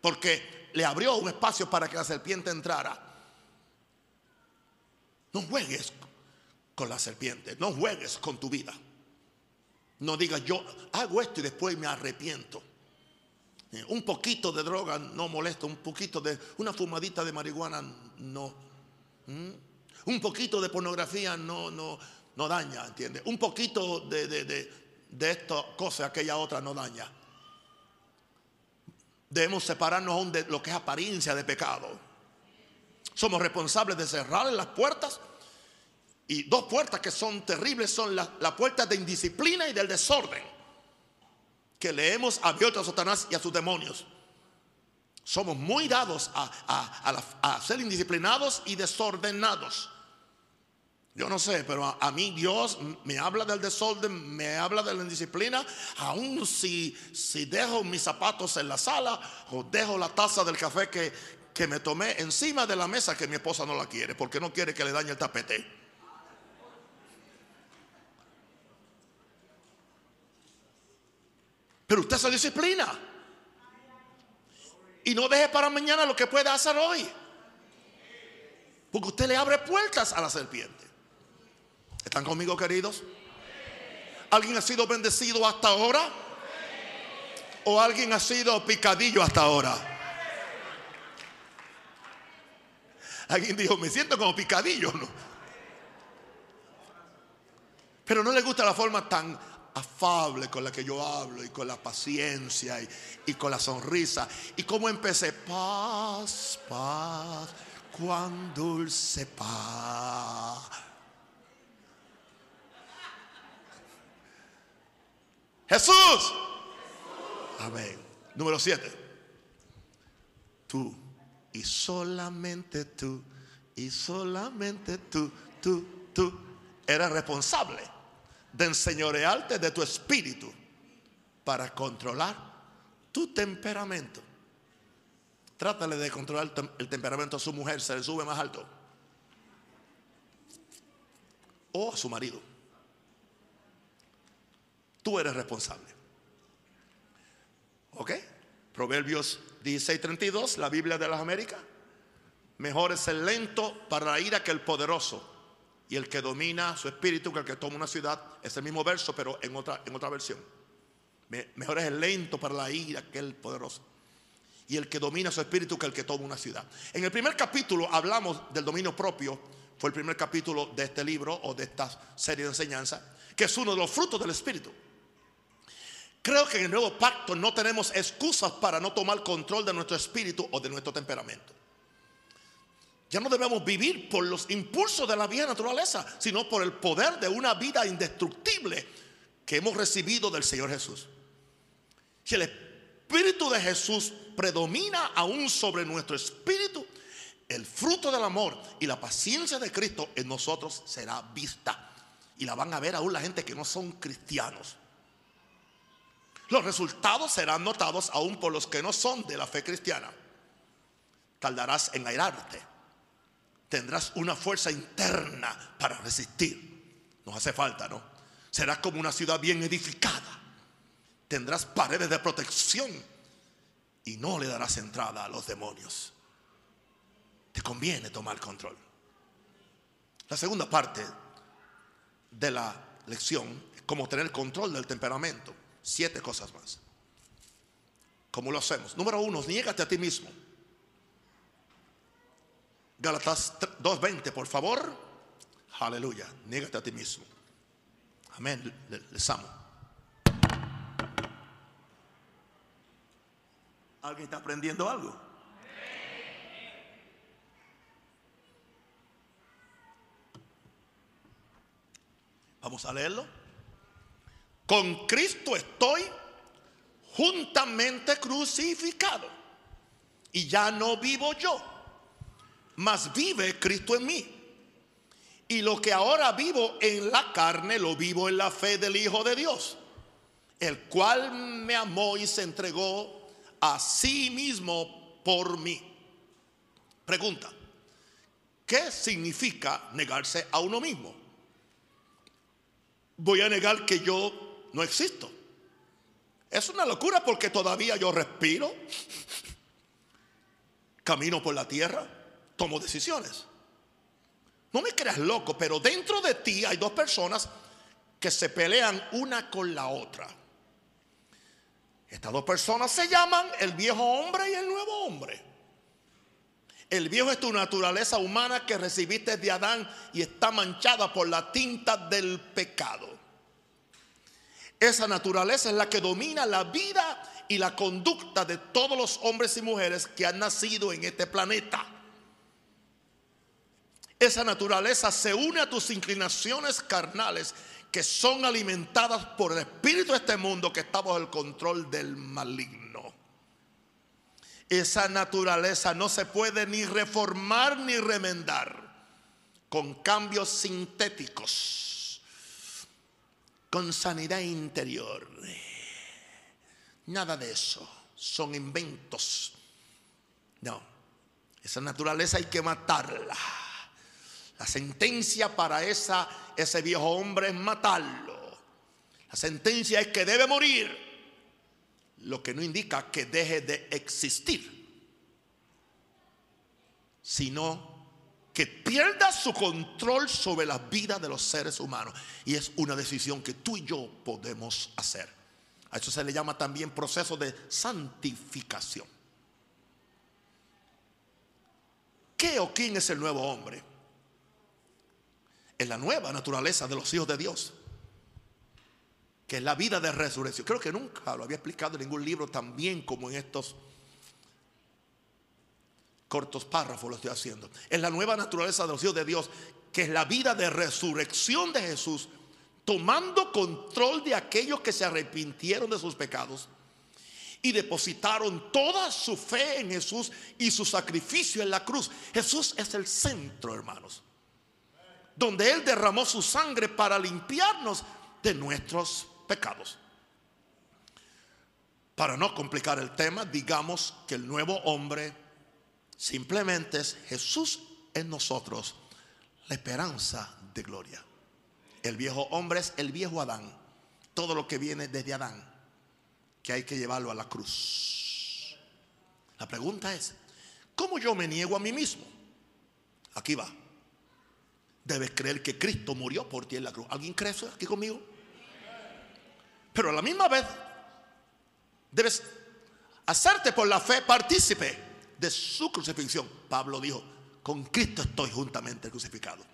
porque le abrió un espacio para que la serpiente entrara. No juegues con la serpiente, no juegues con tu vida. No digas yo hago esto y después me arrepiento. Eh, un poquito de droga no molesta, un poquito de una fumadita de marihuana no. Un poquito de pornografía no, no, no daña, ¿entiendes? Un poquito de esta cosa, aquella otra no daña. Debemos separarnos aún de lo que es apariencia de pecado. Somos responsables de cerrar las puertas. Y dos puertas que son terribles son las la puertas de indisciplina y del desorden. Que le hemos abierto a Satanás y a sus demonios. Somos muy dados a ser indisciplinados y desordenados. Yo no sé, pero a, mí Dios me habla del desorden, me habla de la indisciplina, aun si, si dejo mis zapatos en la sala o dejo la taza del café que, que me tomé encima de la mesa que mi esposa no la quiere, porque no quiere que le dañe el tapete. Pero usted se disciplina. Y no deje para mañana lo que puede hacer hoy. Porque usted le abre puertas a la serpiente. ¿Están conmigo, queridos? ¿Alguien ha sido bendecido hasta ahora? ¿O alguien ha sido picadillo hasta ahora? Alguien dijo, me siento como picadillo, ¿no? Pero no le gusta la forma tan afable con la que yo hablo y con la paciencia y, con la sonrisa. Y como empecé, paz, paz, cuán dulce paz. Jesús. Amén. Número siete. Tú y solamente tú y solamente tú, tú, tú eres responsable de enseñorearte de tu espíritu para controlar tu temperamento. Trátale de controlar el temperamento a su mujer, se le sube más alto. O a su marido. Tú eres responsable. ¿Ok? Proverbios 16:32, la Biblia de las Américas. Mejor es el lento para la ira que el poderoso. Y el que domina su espíritu que el que toma una ciudad. Es el mismo verso, pero en otra, en otra versión. Mejor es el lento para la ira que el poderoso. Y el que domina su espíritu que el que toma una ciudad. En el primer capítulo hablamos del dominio propio. Fue el primer capítulo de este libro o de esta serie de enseñanza. Que es uno de los frutos del espíritu. Creo que en el nuevo pacto no tenemos excusas para no tomar control de nuestro espíritu o de nuestro temperamento. Ya no debemos vivir por los impulsos de la vieja naturaleza, sino por el poder de una vida indestructible que hemos recibido del Señor Jesús. Si el Espíritu de Jesús predomina aún sobre nuestro espíritu, el fruto del amor y la paciencia de Cristo en nosotros será vista. Y la van a ver aún la gente que no son cristianos. Los resultados serán notados aún por los que no son de la fe cristiana. Tardarás en airarte. Tendrás una fuerza interna para resistir. Nos hace falta, ¿no? Serás como una ciudad bien edificada. Tendrás paredes de protección y no le darás entrada a los demonios. Te conviene tomar control. La segunda parte de la lección es cómo tener control del temperamento siete cosas más. ¿Cómo lo hacemos? Número uno, niégate a ti mismo. Galatas 2.20, por favor. Aleluya, niégate a ti mismo. Amén, les amo. ¿Alguien está aprendiendo algo? Vamos a leerlo. Con Cristo estoy juntamente crucificado. Y ya no vivo yo, mas vive Cristo en mí. Y lo que ahora vivo en la carne, lo vivo en la fe del Hijo de Dios, el cual me amó y se entregó a sí mismo por mí. Pregunta, ¿qué significa negarse a uno mismo? Voy a negar que yo no existo. Es una locura porque todavía yo respiro, camino por la tierra, tomo decisiones. No me creas loco, pero dentro de ti hay dos personas que se pelean una con la otra. Estas dos personas se llaman el viejo hombre y el nuevo hombre. El viejo es tu naturaleza humana que recibiste de Adán y está manchada por la tinta del pecado. Esa naturaleza es la que domina la vida y la conducta de todos los hombres y mujeres que han nacido en este planeta. Esa naturaleza se une a tus inclinaciones carnales que son alimentadas por el espíritu de este mundo que está bajo el control del maligno. Esa naturaleza no se puede ni reformar ni remendar con cambios sintéticos con sanidad interior. Nada de eso. Son inventos. No. Esa naturaleza hay que matarla. La sentencia para esa, ese viejo hombre es matarlo. La sentencia es que debe morir. Lo que no indica que deje de existir. Sino que pierda su control sobre la vida de los seres humanos. Y es una decisión que tú y yo podemos hacer. A eso se le llama también proceso de santificación. ¿Qué o quién es el nuevo hombre? Es la nueva naturaleza de los hijos de Dios, que es la vida de resurrección. Creo que nunca lo había explicado en ningún libro tan bien como en estos cortos párrafos lo estoy haciendo. Es la nueva naturaleza de los hijos de Dios, que es la vida de resurrección de Jesús, tomando control de aquellos que se arrepintieron de sus pecados y depositaron toda su fe en Jesús y su sacrificio en la cruz. Jesús es el centro, hermanos, donde Él derramó su sangre para limpiarnos de nuestros pecados. Para no complicar el tema, digamos que el nuevo hombre simplemente es Jesús en nosotros, la esperanza de gloria. El viejo hombre es el viejo Adán, todo lo que viene desde Adán que hay que llevarlo a la cruz. La pregunta es, ¿cómo yo me niego a mí mismo? Aquí va. Debes creer que Cristo murió por ti en la cruz. ¿Alguien cree aquí conmigo? Pero a la misma vez debes hacerte por la fe partícipe de su crucifixión. Pablo dijo, con Cristo estoy juntamente crucificado.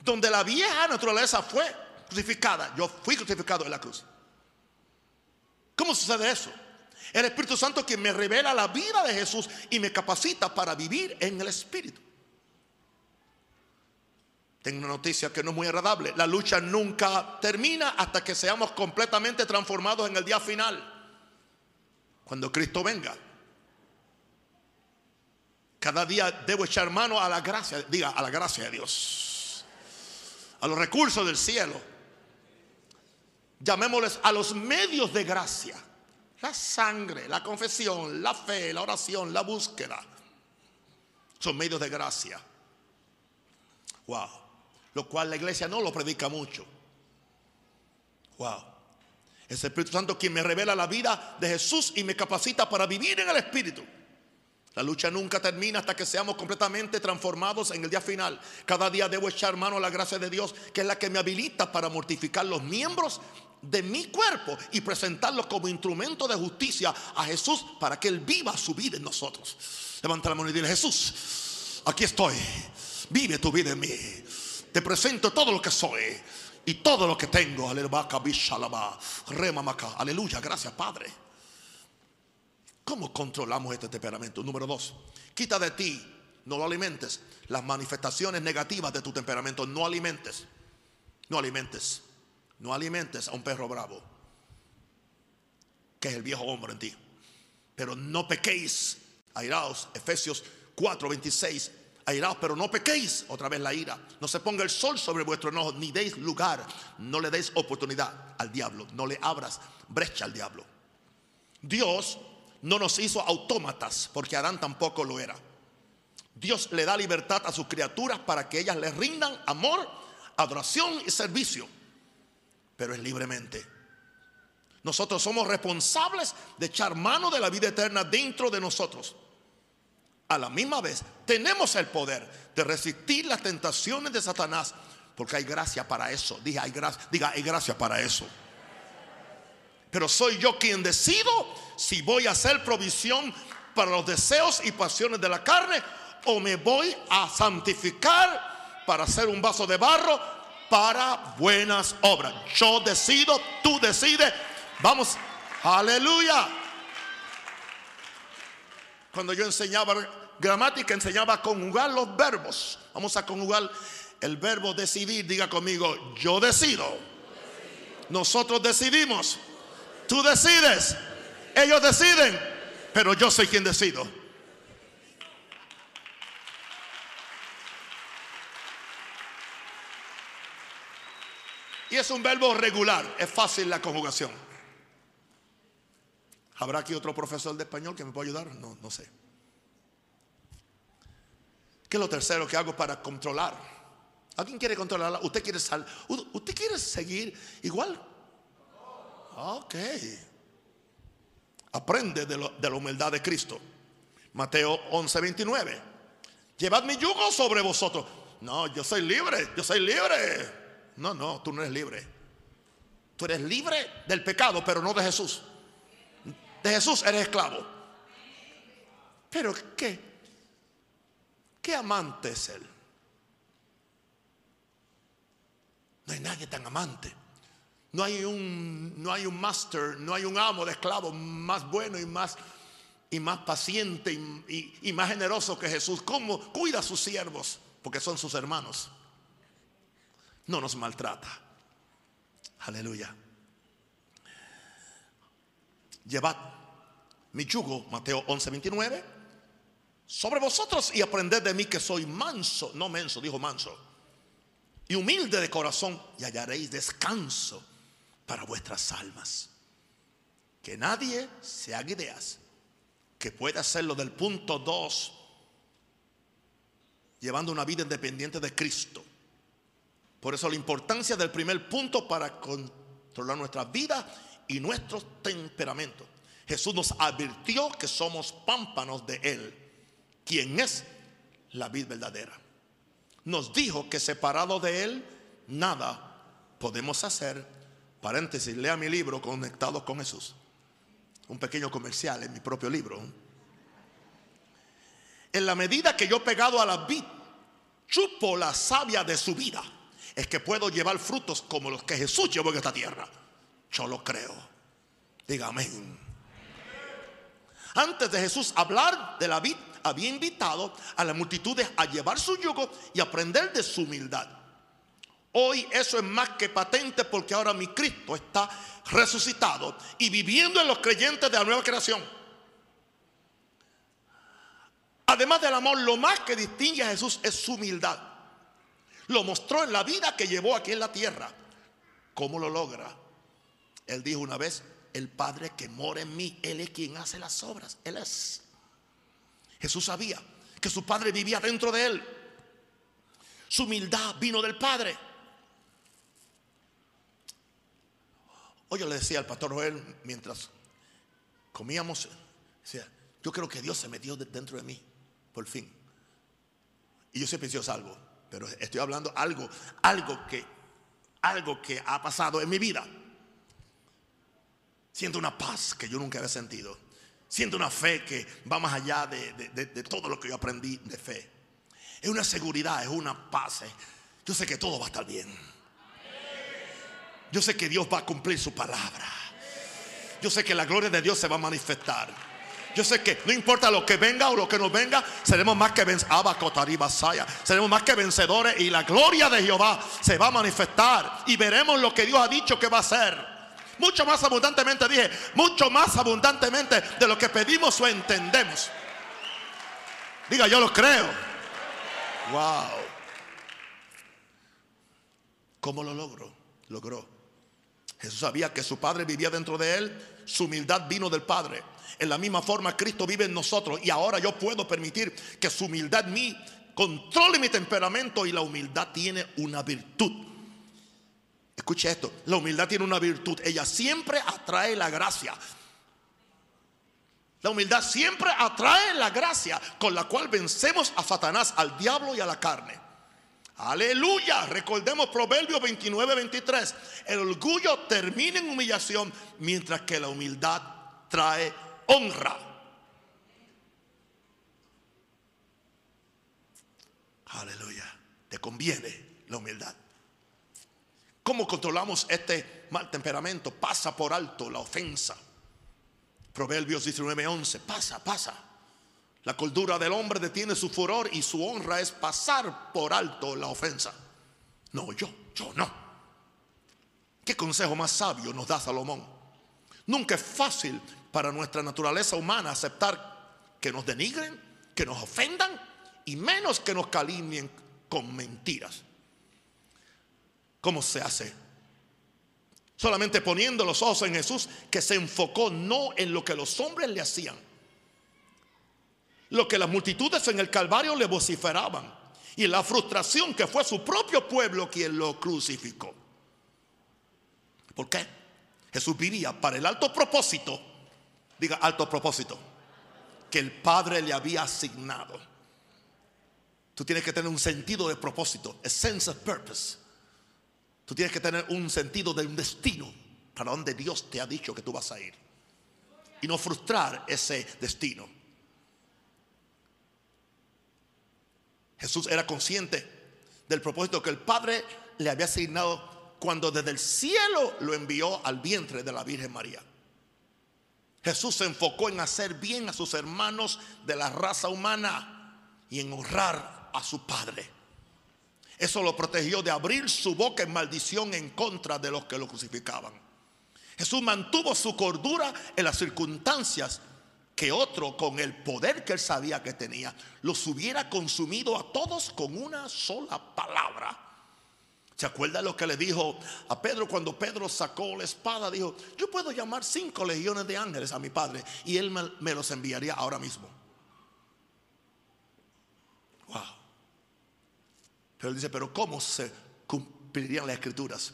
Donde la vieja naturaleza fue crucificada, yo fui crucificado en la cruz. ¿Cómo sucede eso? El Espíritu Santo quien me revela la vida de Jesús y me capacita para vivir en el Espíritu. Tengo una noticia que no es muy agradable. La lucha nunca termina hasta que seamos completamente transformados en el día final. Cuando Cristo venga. Cada día debo echar mano a la gracia, diga, a la gracia de Dios. A los recursos del cielo llamémosles a los medios de gracia. La sangre, la confesión, la fe, la oración, la búsqueda. Son medios de gracia. Wow. Lo cual la iglesia no lo predica mucho. Wow. Es el Espíritu Santo quien me revela la vida de Jesús y me capacita para vivir en el Espíritu. La lucha nunca termina hasta que seamos completamente transformados en el día final. Cada día debo echar mano a la gracia de Dios, que es la que me habilita para mortificar los miembros de mi cuerpo y presentarlo como instrumento de justicia a Jesús para que Él viva su vida en nosotros. Levanta la mano y dile, Jesús, aquí estoy, vive tu vida en mí. Te presento todo lo que soy y todo lo que tengo. Aleluya, gracias Padre. ¿Cómo controlamos este temperamento? Número dos, quita de ti, no lo alimentes, las manifestaciones negativas de tu temperamento, no alimentes, no alimentes. No alimentes a un perro bravo, que es el viejo hombre en ti. Pero no pequéis, airaos, Efesios 4, 26. Airaos, pero no pequéis, otra vez la ira. No se ponga el sol sobre vuestro enojo, ni deis lugar, no le deis oportunidad al diablo, no le abras brecha al diablo. Dios no nos hizo autómatas, porque Adán tampoco lo era. Dios le da libertad a sus criaturas para que ellas le rindan amor, adoración y servicio pero es libremente. Nosotros somos responsables de echar mano de la vida eterna dentro de nosotros. A la misma vez, tenemos el poder de resistir las tentaciones de Satanás, porque hay gracia para eso. Diga, hay gracia, diga, hay gracia para eso. Pero soy yo quien decido si voy a hacer provisión para los deseos y pasiones de la carne o me voy a santificar para hacer un vaso de barro para buenas obras. Yo decido, tú decides. Vamos, aleluya. Cuando yo enseñaba gramática, enseñaba a conjugar los verbos. Vamos a conjugar el verbo decidir. Diga conmigo, yo decido. Nosotros decidimos. Tú decides. Ellos deciden. Pero yo soy quien decido. Y es un verbo regular, es fácil la conjugación. ¿Habrá aquí otro profesor de español que me pueda ayudar? No, no sé. ¿Qué es lo tercero que hago para controlar? ¿Alguien quiere controlarla? ¿Usted quiere sal ¿Usted quiere seguir igual? Ok. Aprende de, de la humildad de Cristo. Mateo 11, 29. Llevad mi yugo sobre vosotros. No, yo soy libre, yo soy libre. No, no, tú no eres libre. Tú eres libre del pecado, pero no de Jesús. De Jesús eres esclavo. Pero ¿qué? ¿Qué amante es Él? No hay nadie tan amante. No hay un, no hay un master, no hay un amo de esclavos más bueno y más, y más paciente y, y más generoso que Jesús. ¿Cómo cuida a sus siervos? Porque son sus hermanos. No nos maltrata. Aleluya. Llevad mi yugo, Mateo 11, 29, sobre vosotros y aprended de mí que soy manso, no menso, dijo manso, y humilde de corazón, y hallaréis descanso para vuestras almas. Que nadie se haga ideas que pueda hacerlo del punto 2, llevando una vida independiente de Cristo. Por eso la importancia del primer punto para controlar nuestra vida y nuestro temperamento. Jesús nos advirtió que somos pámpanos de Él, quien es la vida verdadera. Nos dijo que separado de Él, nada podemos hacer. Paréntesis, lea mi libro Conectado con Jesús. Un pequeño comercial en mi propio libro. En la medida que yo pegado a la vid, chupo la savia de su vida, es que puedo llevar frutos como los que Jesús llevó en esta tierra. Yo lo creo. Diga amén. Antes de Jesús hablar de la vid, había invitado a las multitudes a llevar su yugo y aprender de su humildad. Hoy eso es más que patente porque ahora mi Cristo está resucitado y viviendo en los creyentes de la nueva creación. Además del amor, lo más que distingue a Jesús es su humildad. Lo mostró en la vida que llevó aquí en la tierra. ¿Cómo lo logra? Él dijo una vez, el Padre que mora en mí, Él es quien hace las obras. Él es. Jesús sabía que su Padre vivía dentro de Él. Su humildad vino del Padre. Hoy yo le decía al pastor Joel mientras comíamos, decía, yo creo que Dios se metió dentro de mí, por fin. Y yo siempre he sido salvo, pero estoy hablando algo, algo que, algo que ha pasado en mi vida. Siento una paz que yo nunca había sentido. Siento una fe que va más allá de, todo lo que yo aprendí de fe. Es una seguridad, es una paz. Yo sé que todo va a estar bien. Yo sé que Dios va a cumplir su palabra. Yo sé que la gloria de Dios se va a manifestar. Yo sé que no importa lo que venga o lo que nos venga, seremos más que vencedores. Seremos más que vencedores y la gloria de Jehová se va a manifestar y veremos lo que Dios ha dicho que va a hacer. Mucho más abundantemente, dije, mucho más abundantemente de lo que pedimos o entendemos. Diga, yo lo creo. Wow. ¿Cómo lo logró? Logró. Jesús sabía que su Padre vivía dentro de él, su humildad vino del Padre. En la misma forma Cristo vive en nosotros y ahora yo puedo permitir que su humildad mí controle mi temperamento y la humildad tiene una virtud Escuche esto, la humildad tiene una virtud, ella siempre atrae la gracia. La humildad siempre atrae la gracia con la cual vencemos a Satanás, al diablo y a la carne. Aleluya. Recordemos Proverbios 29, 23. El orgullo termina en humillación, mientras que la humildad trae honra. Aleluya. Te conviene la humildad. ¿Cómo controlamos este mal temperamento? Pasa por alto la ofensa. Proverbios 19:11, pasa, pasa. La cordura del hombre detiene su furor y su honra es pasar por alto la ofensa. No, yo, yo no. ¿Qué consejo más sabio nos da Salomón? Nunca es fácil para nuestra naturaleza humana aceptar que nos denigren, que nos ofendan y menos que nos calumnien con mentiras. ¿Cómo se hace? Solamente poniendo los ojos en Jesús, que se enfocó no en lo que los hombres le hacían, lo que las multitudes en el Calvario le vociferaban y la frustración que fue su propio pueblo quien lo crucificó. ¿Por qué? Jesús vivía para el alto propósito, diga alto propósito, que el Padre le había asignado. Tú tienes que tener un sentido de propósito, a sense of purpose. Tú tienes que tener un sentido de un destino para donde Dios te ha dicho que tú vas a ir. Y no frustrar ese destino. Jesús era consciente del propósito que el Padre le había asignado cuando desde el cielo lo envió al vientre de la Virgen María. Jesús se enfocó en hacer bien a sus hermanos de la raza humana y en honrar a su Padre. Eso lo protegió de abrir su boca en maldición en contra de los que lo crucificaban. Jesús mantuvo su cordura en las circunstancias que otro con el poder que él sabía que tenía los hubiera consumido a todos con una sola palabra. ¿Se acuerda lo que le dijo a Pedro cuando Pedro sacó la espada? Dijo, yo puedo llamar cinco legiones de ángeles a mi padre y él me, los enviaría ahora mismo. Wow. Pero dice, pero ¿cómo se cumplirían las escrituras?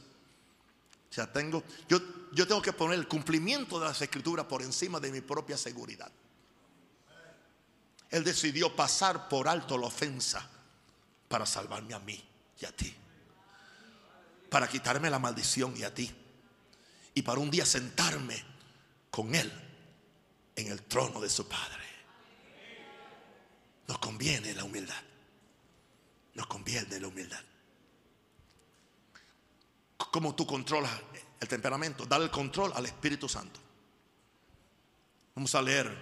O sea, tengo, yo, yo tengo que poner el cumplimiento de las escrituras por encima de mi propia seguridad. Él decidió pasar por alto la ofensa para salvarme a mí y a ti. Para quitarme la maldición y a ti. Y para un día sentarme con Él en el trono de su Padre. Nos conviene la humildad. Nos conviene la humildad. ¿Cómo tú controlas el temperamento? Dale el control al Espíritu Santo. Vamos a leer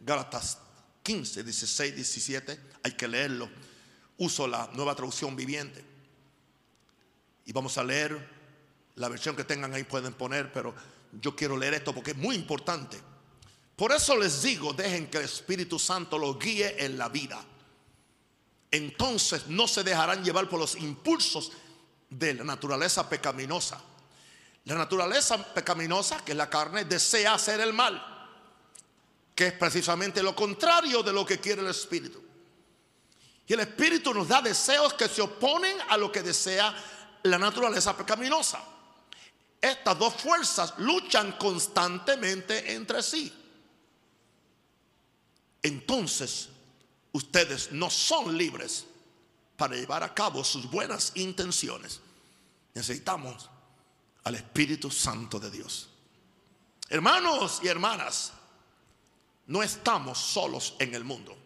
Gálatas 15, 16, 17. Hay que leerlo. Uso la nueva traducción viviente. Y vamos a leer la versión que tengan ahí, pueden poner, pero yo quiero leer esto porque es muy importante. Por eso les digo, dejen que el Espíritu Santo los guíe en la vida. Entonces no se dejarán llevar por los impulsos de la naturaleza pecaminosa. La naturaleza pecaminosa, que es la carne, desea hacer el mal, que es precisamente lo contrario de lo que quiere el Espíritu. Y el Espíritu nos da deseos que se oponen a lo que desea la naturaleza pecaminosa. Estas dos fuerzas luchan constantemente entre sí. Entonces, ustedes no son libres para llevar a cabo sus buenas intenciones. Necesitamos al Espíritu Santo de Dios. Hermanos y hermanas, no estamos solos en el mundo.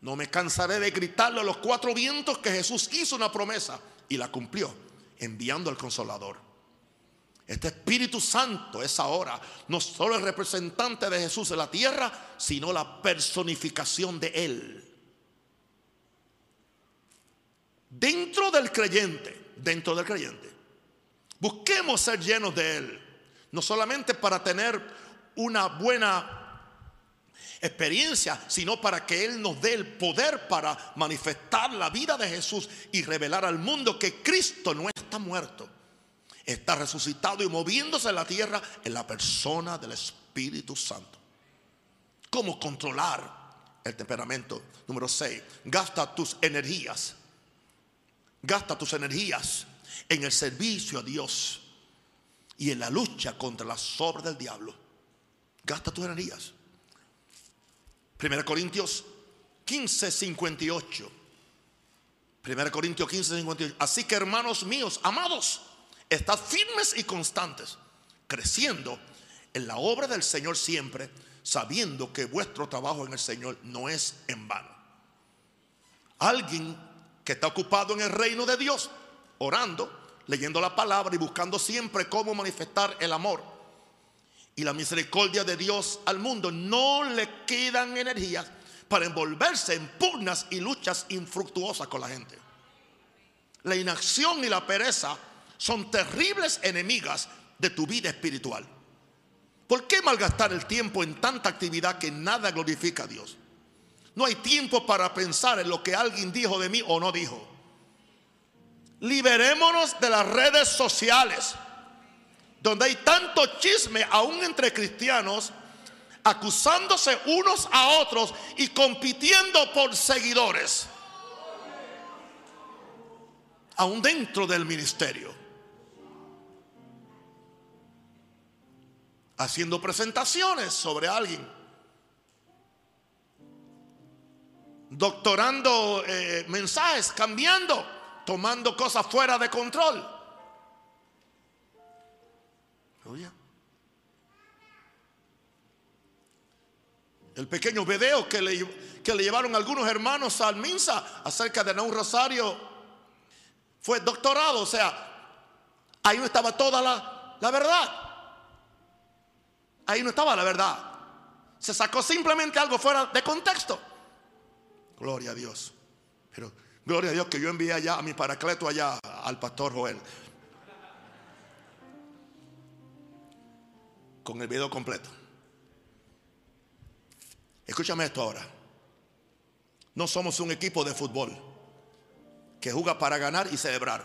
No me cansaré de gritarle a los cuatro vientos que Jesús hizo una promesa y la cumplió, enviando al consolador. Este Espíritu Santo es ahora no solo el representante de Jesús en la tierra, sino la personificación de Él. Dentro del creyente, dentro del creyente, busquemos ser llenos de Él, no solamente para tener una buena experiencia, sino para que Él nos dé el poder para manifestar la vida de Jesús y revelar al mundo que Cristo no está muerto está resucitado y moviéndose en la tierra en la persona del Espíritu Santo. ¿Cómo controlar el temperamento? Número 6. Gasta tus energías. Gasta tus energías en el servicio a Dios y en la lucha contra las obras del diablo. Gasta tus energías. 1 Corintios 15, 58. 1 Corintios 15, 58. Así que hermanos míos, amados, Estad firmes y constantes, creciendo en la obra del Señor siempre, sabiendo que vuestro trabajo en el Señor no es en vano. Alguien que está ocupado en el reino de Dios, orando, leyendo la palabra y buscando siempre cómo manifestar el amor y la misericordia de Dios al mundo, no le quedan energías para envolverse en pugnas y luchas infructuosas con la gente. La inacción y la pereza son terribles enemigas de tu vida espiritual. ¿Por qué malgastar el tiempo en tanta actividad que nada glorifica a Dios? No hay tiempo para pensar en lo que alguien dijo de mí o no dijo. Liberémonos de las redes sociales, donde hay tanto chisme aún entre cristianos, acusándose unos a otros y compitiendo por seguidores, aún dentro del ministerio. haciendo presentaciones sobre alguien, doctorando eh, mensajes, cambiando, tomando cosas fuera de control. El pequeño video que le, que le llevaron algunos hermanos al Minsa acerca de un rosario fue doctorado. O sea, ahí no estaba toda la, la verdad. Ahí no estaba la verdad. Se sacó simplemente algo fuera de contexto. Gloria a Dios. Pero gloria a Dios que yo envié allá a mi paracleto allá al pastor Joel. Con el video completo. Escúchame esto ahora. No somos un equipo de fútbol que juega para ganar y celebrar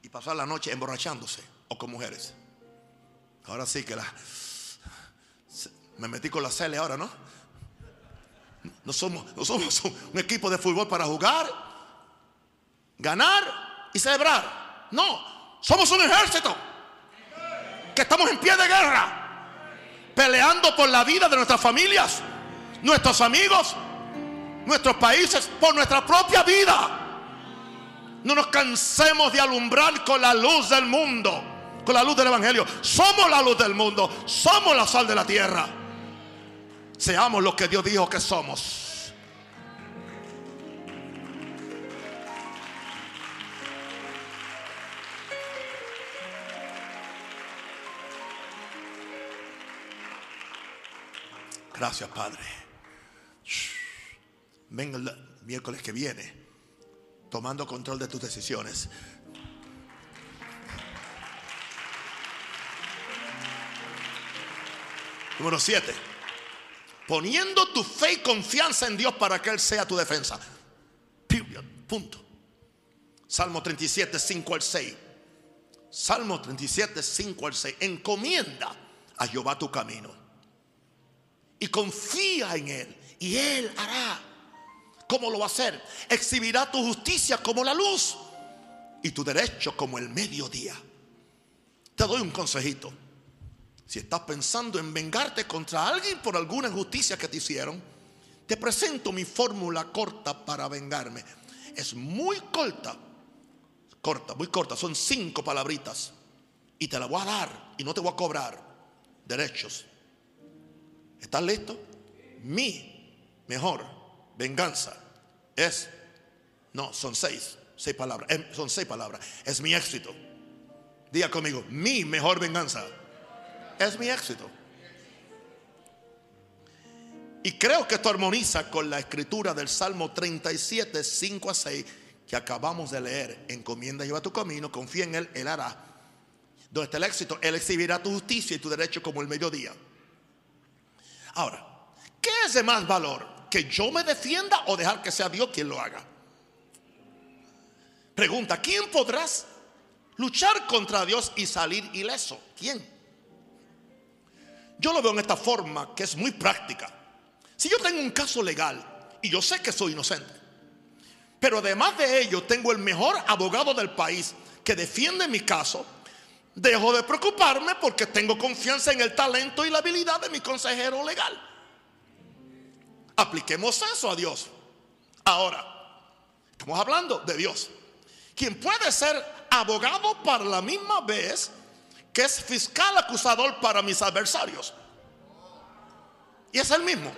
y pasar la noche emborrachándose o con mujeres. Ahora sí que la me metí con la Cele ahora, ¿no? No somos, no somos un equipo de fútbol para jugar, ganar y celebrar. No, somos un ejército que estamos en pie de guerra peleando por la vida de nuestras familias, nuestros amigos, nuestros países, por nuestra propia vida. No nos cansemos de alumbrar con la luz del mundo, con la luz del Evangelio. Somos la luz del mundo, somos la sal de la tierra. Seamos lo que Dios dijo que somos. Gracias, Padre. Venga el miércoles que viene, tomando control de tus decisiones. Número 7. Poniendo tu fe y confianza en Dios para que Él sea tu defensa. Punto. Salmo 37, 5 al 6. Salmo 37, 5 al 6. Encomienda a Jehová tu camino y confía en Él. Y Él hará. ¿Cómo lo va a hacer? Exhibirá tu justicia como la luz y tu derecho como el mediodía. Te doy un consejito. Si estás pensando en vengarte contra alguien por alguna injusticia que te hicieron, te presento mi fórmula corta para vengarme. Es muy corta, corta, muy corta, son cinco palabritas. Y te la voy a dar y no te voy a cobrar derechos. ¿Estás listo? Mi mejor venganza es, no, son seis, seis palabras, em, son seis palabras, es mi éxito. Diga conmigo, mi mejor venganza es mi éxito. Y creo que esto armoniza con la escritura del Salmo 37, 5 a 6 que acabamos de leer. Encomienda lleva tu camino, confía en Él, Él hará. Donde está el éxito, Él exhibirá tu justicia y tu derecho como el mediodía. Ahora, ¿qué es de más valor? ¿Que yo me defienda o dejar que sea Dios quien lo haga? Pregunta, ¿quién podrás luchar contra Dios y salir ileso? ¿Quién? Yo lo veo en esta forma que es muy práctica. Si yo tengo un caso legal y yo sé que soy inocente, pero además de ello tengo el mejor abogado del país que defiende mi caso, Dejo de preocuparme porque tengo confianza en el talento y la habilidad de mi consejero legal. Apliquemos eso a Dios. Ahora, estamos hablando de Dios. Quien puede ser abogado para la misma vez que es fiscal acusador para mis adversarios. Y es el mismo.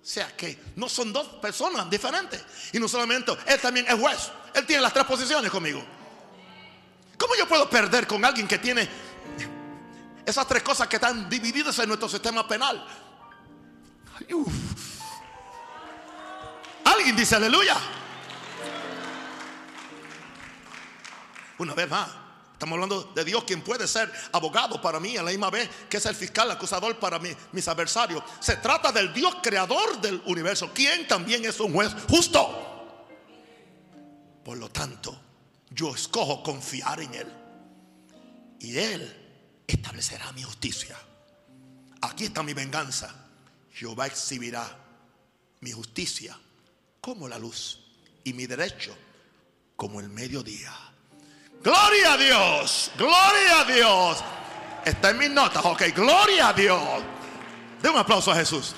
O sea que no son dos personas diferentes. Y no solamente, él también es juez. Él tiene las tres posiciones conmigo. ¿Cómo yo puedo perder con alguien que tiene esas tres cosas que están divididas en nuestro sistema penal? Alguien dice aleluya. Una vez más. Estamos hablando de Dios quien puede ser abogado para mí a la misma vez que es el fiscal acusador para mis adversarios. Se trata del Dios creador del universo, quien también es un juez justo. Por lo tanto, yo escojo confiar en Él. Y Él establecerá mi justicia. Aquí está mi venganza. Jehová exhibirá mi justicia como la luz y mi derecho como el mediodía. Gloria a Dios, gloria a Dios. Está en mis notas, ok, gloria a Dios. De un aplauso a Jesús.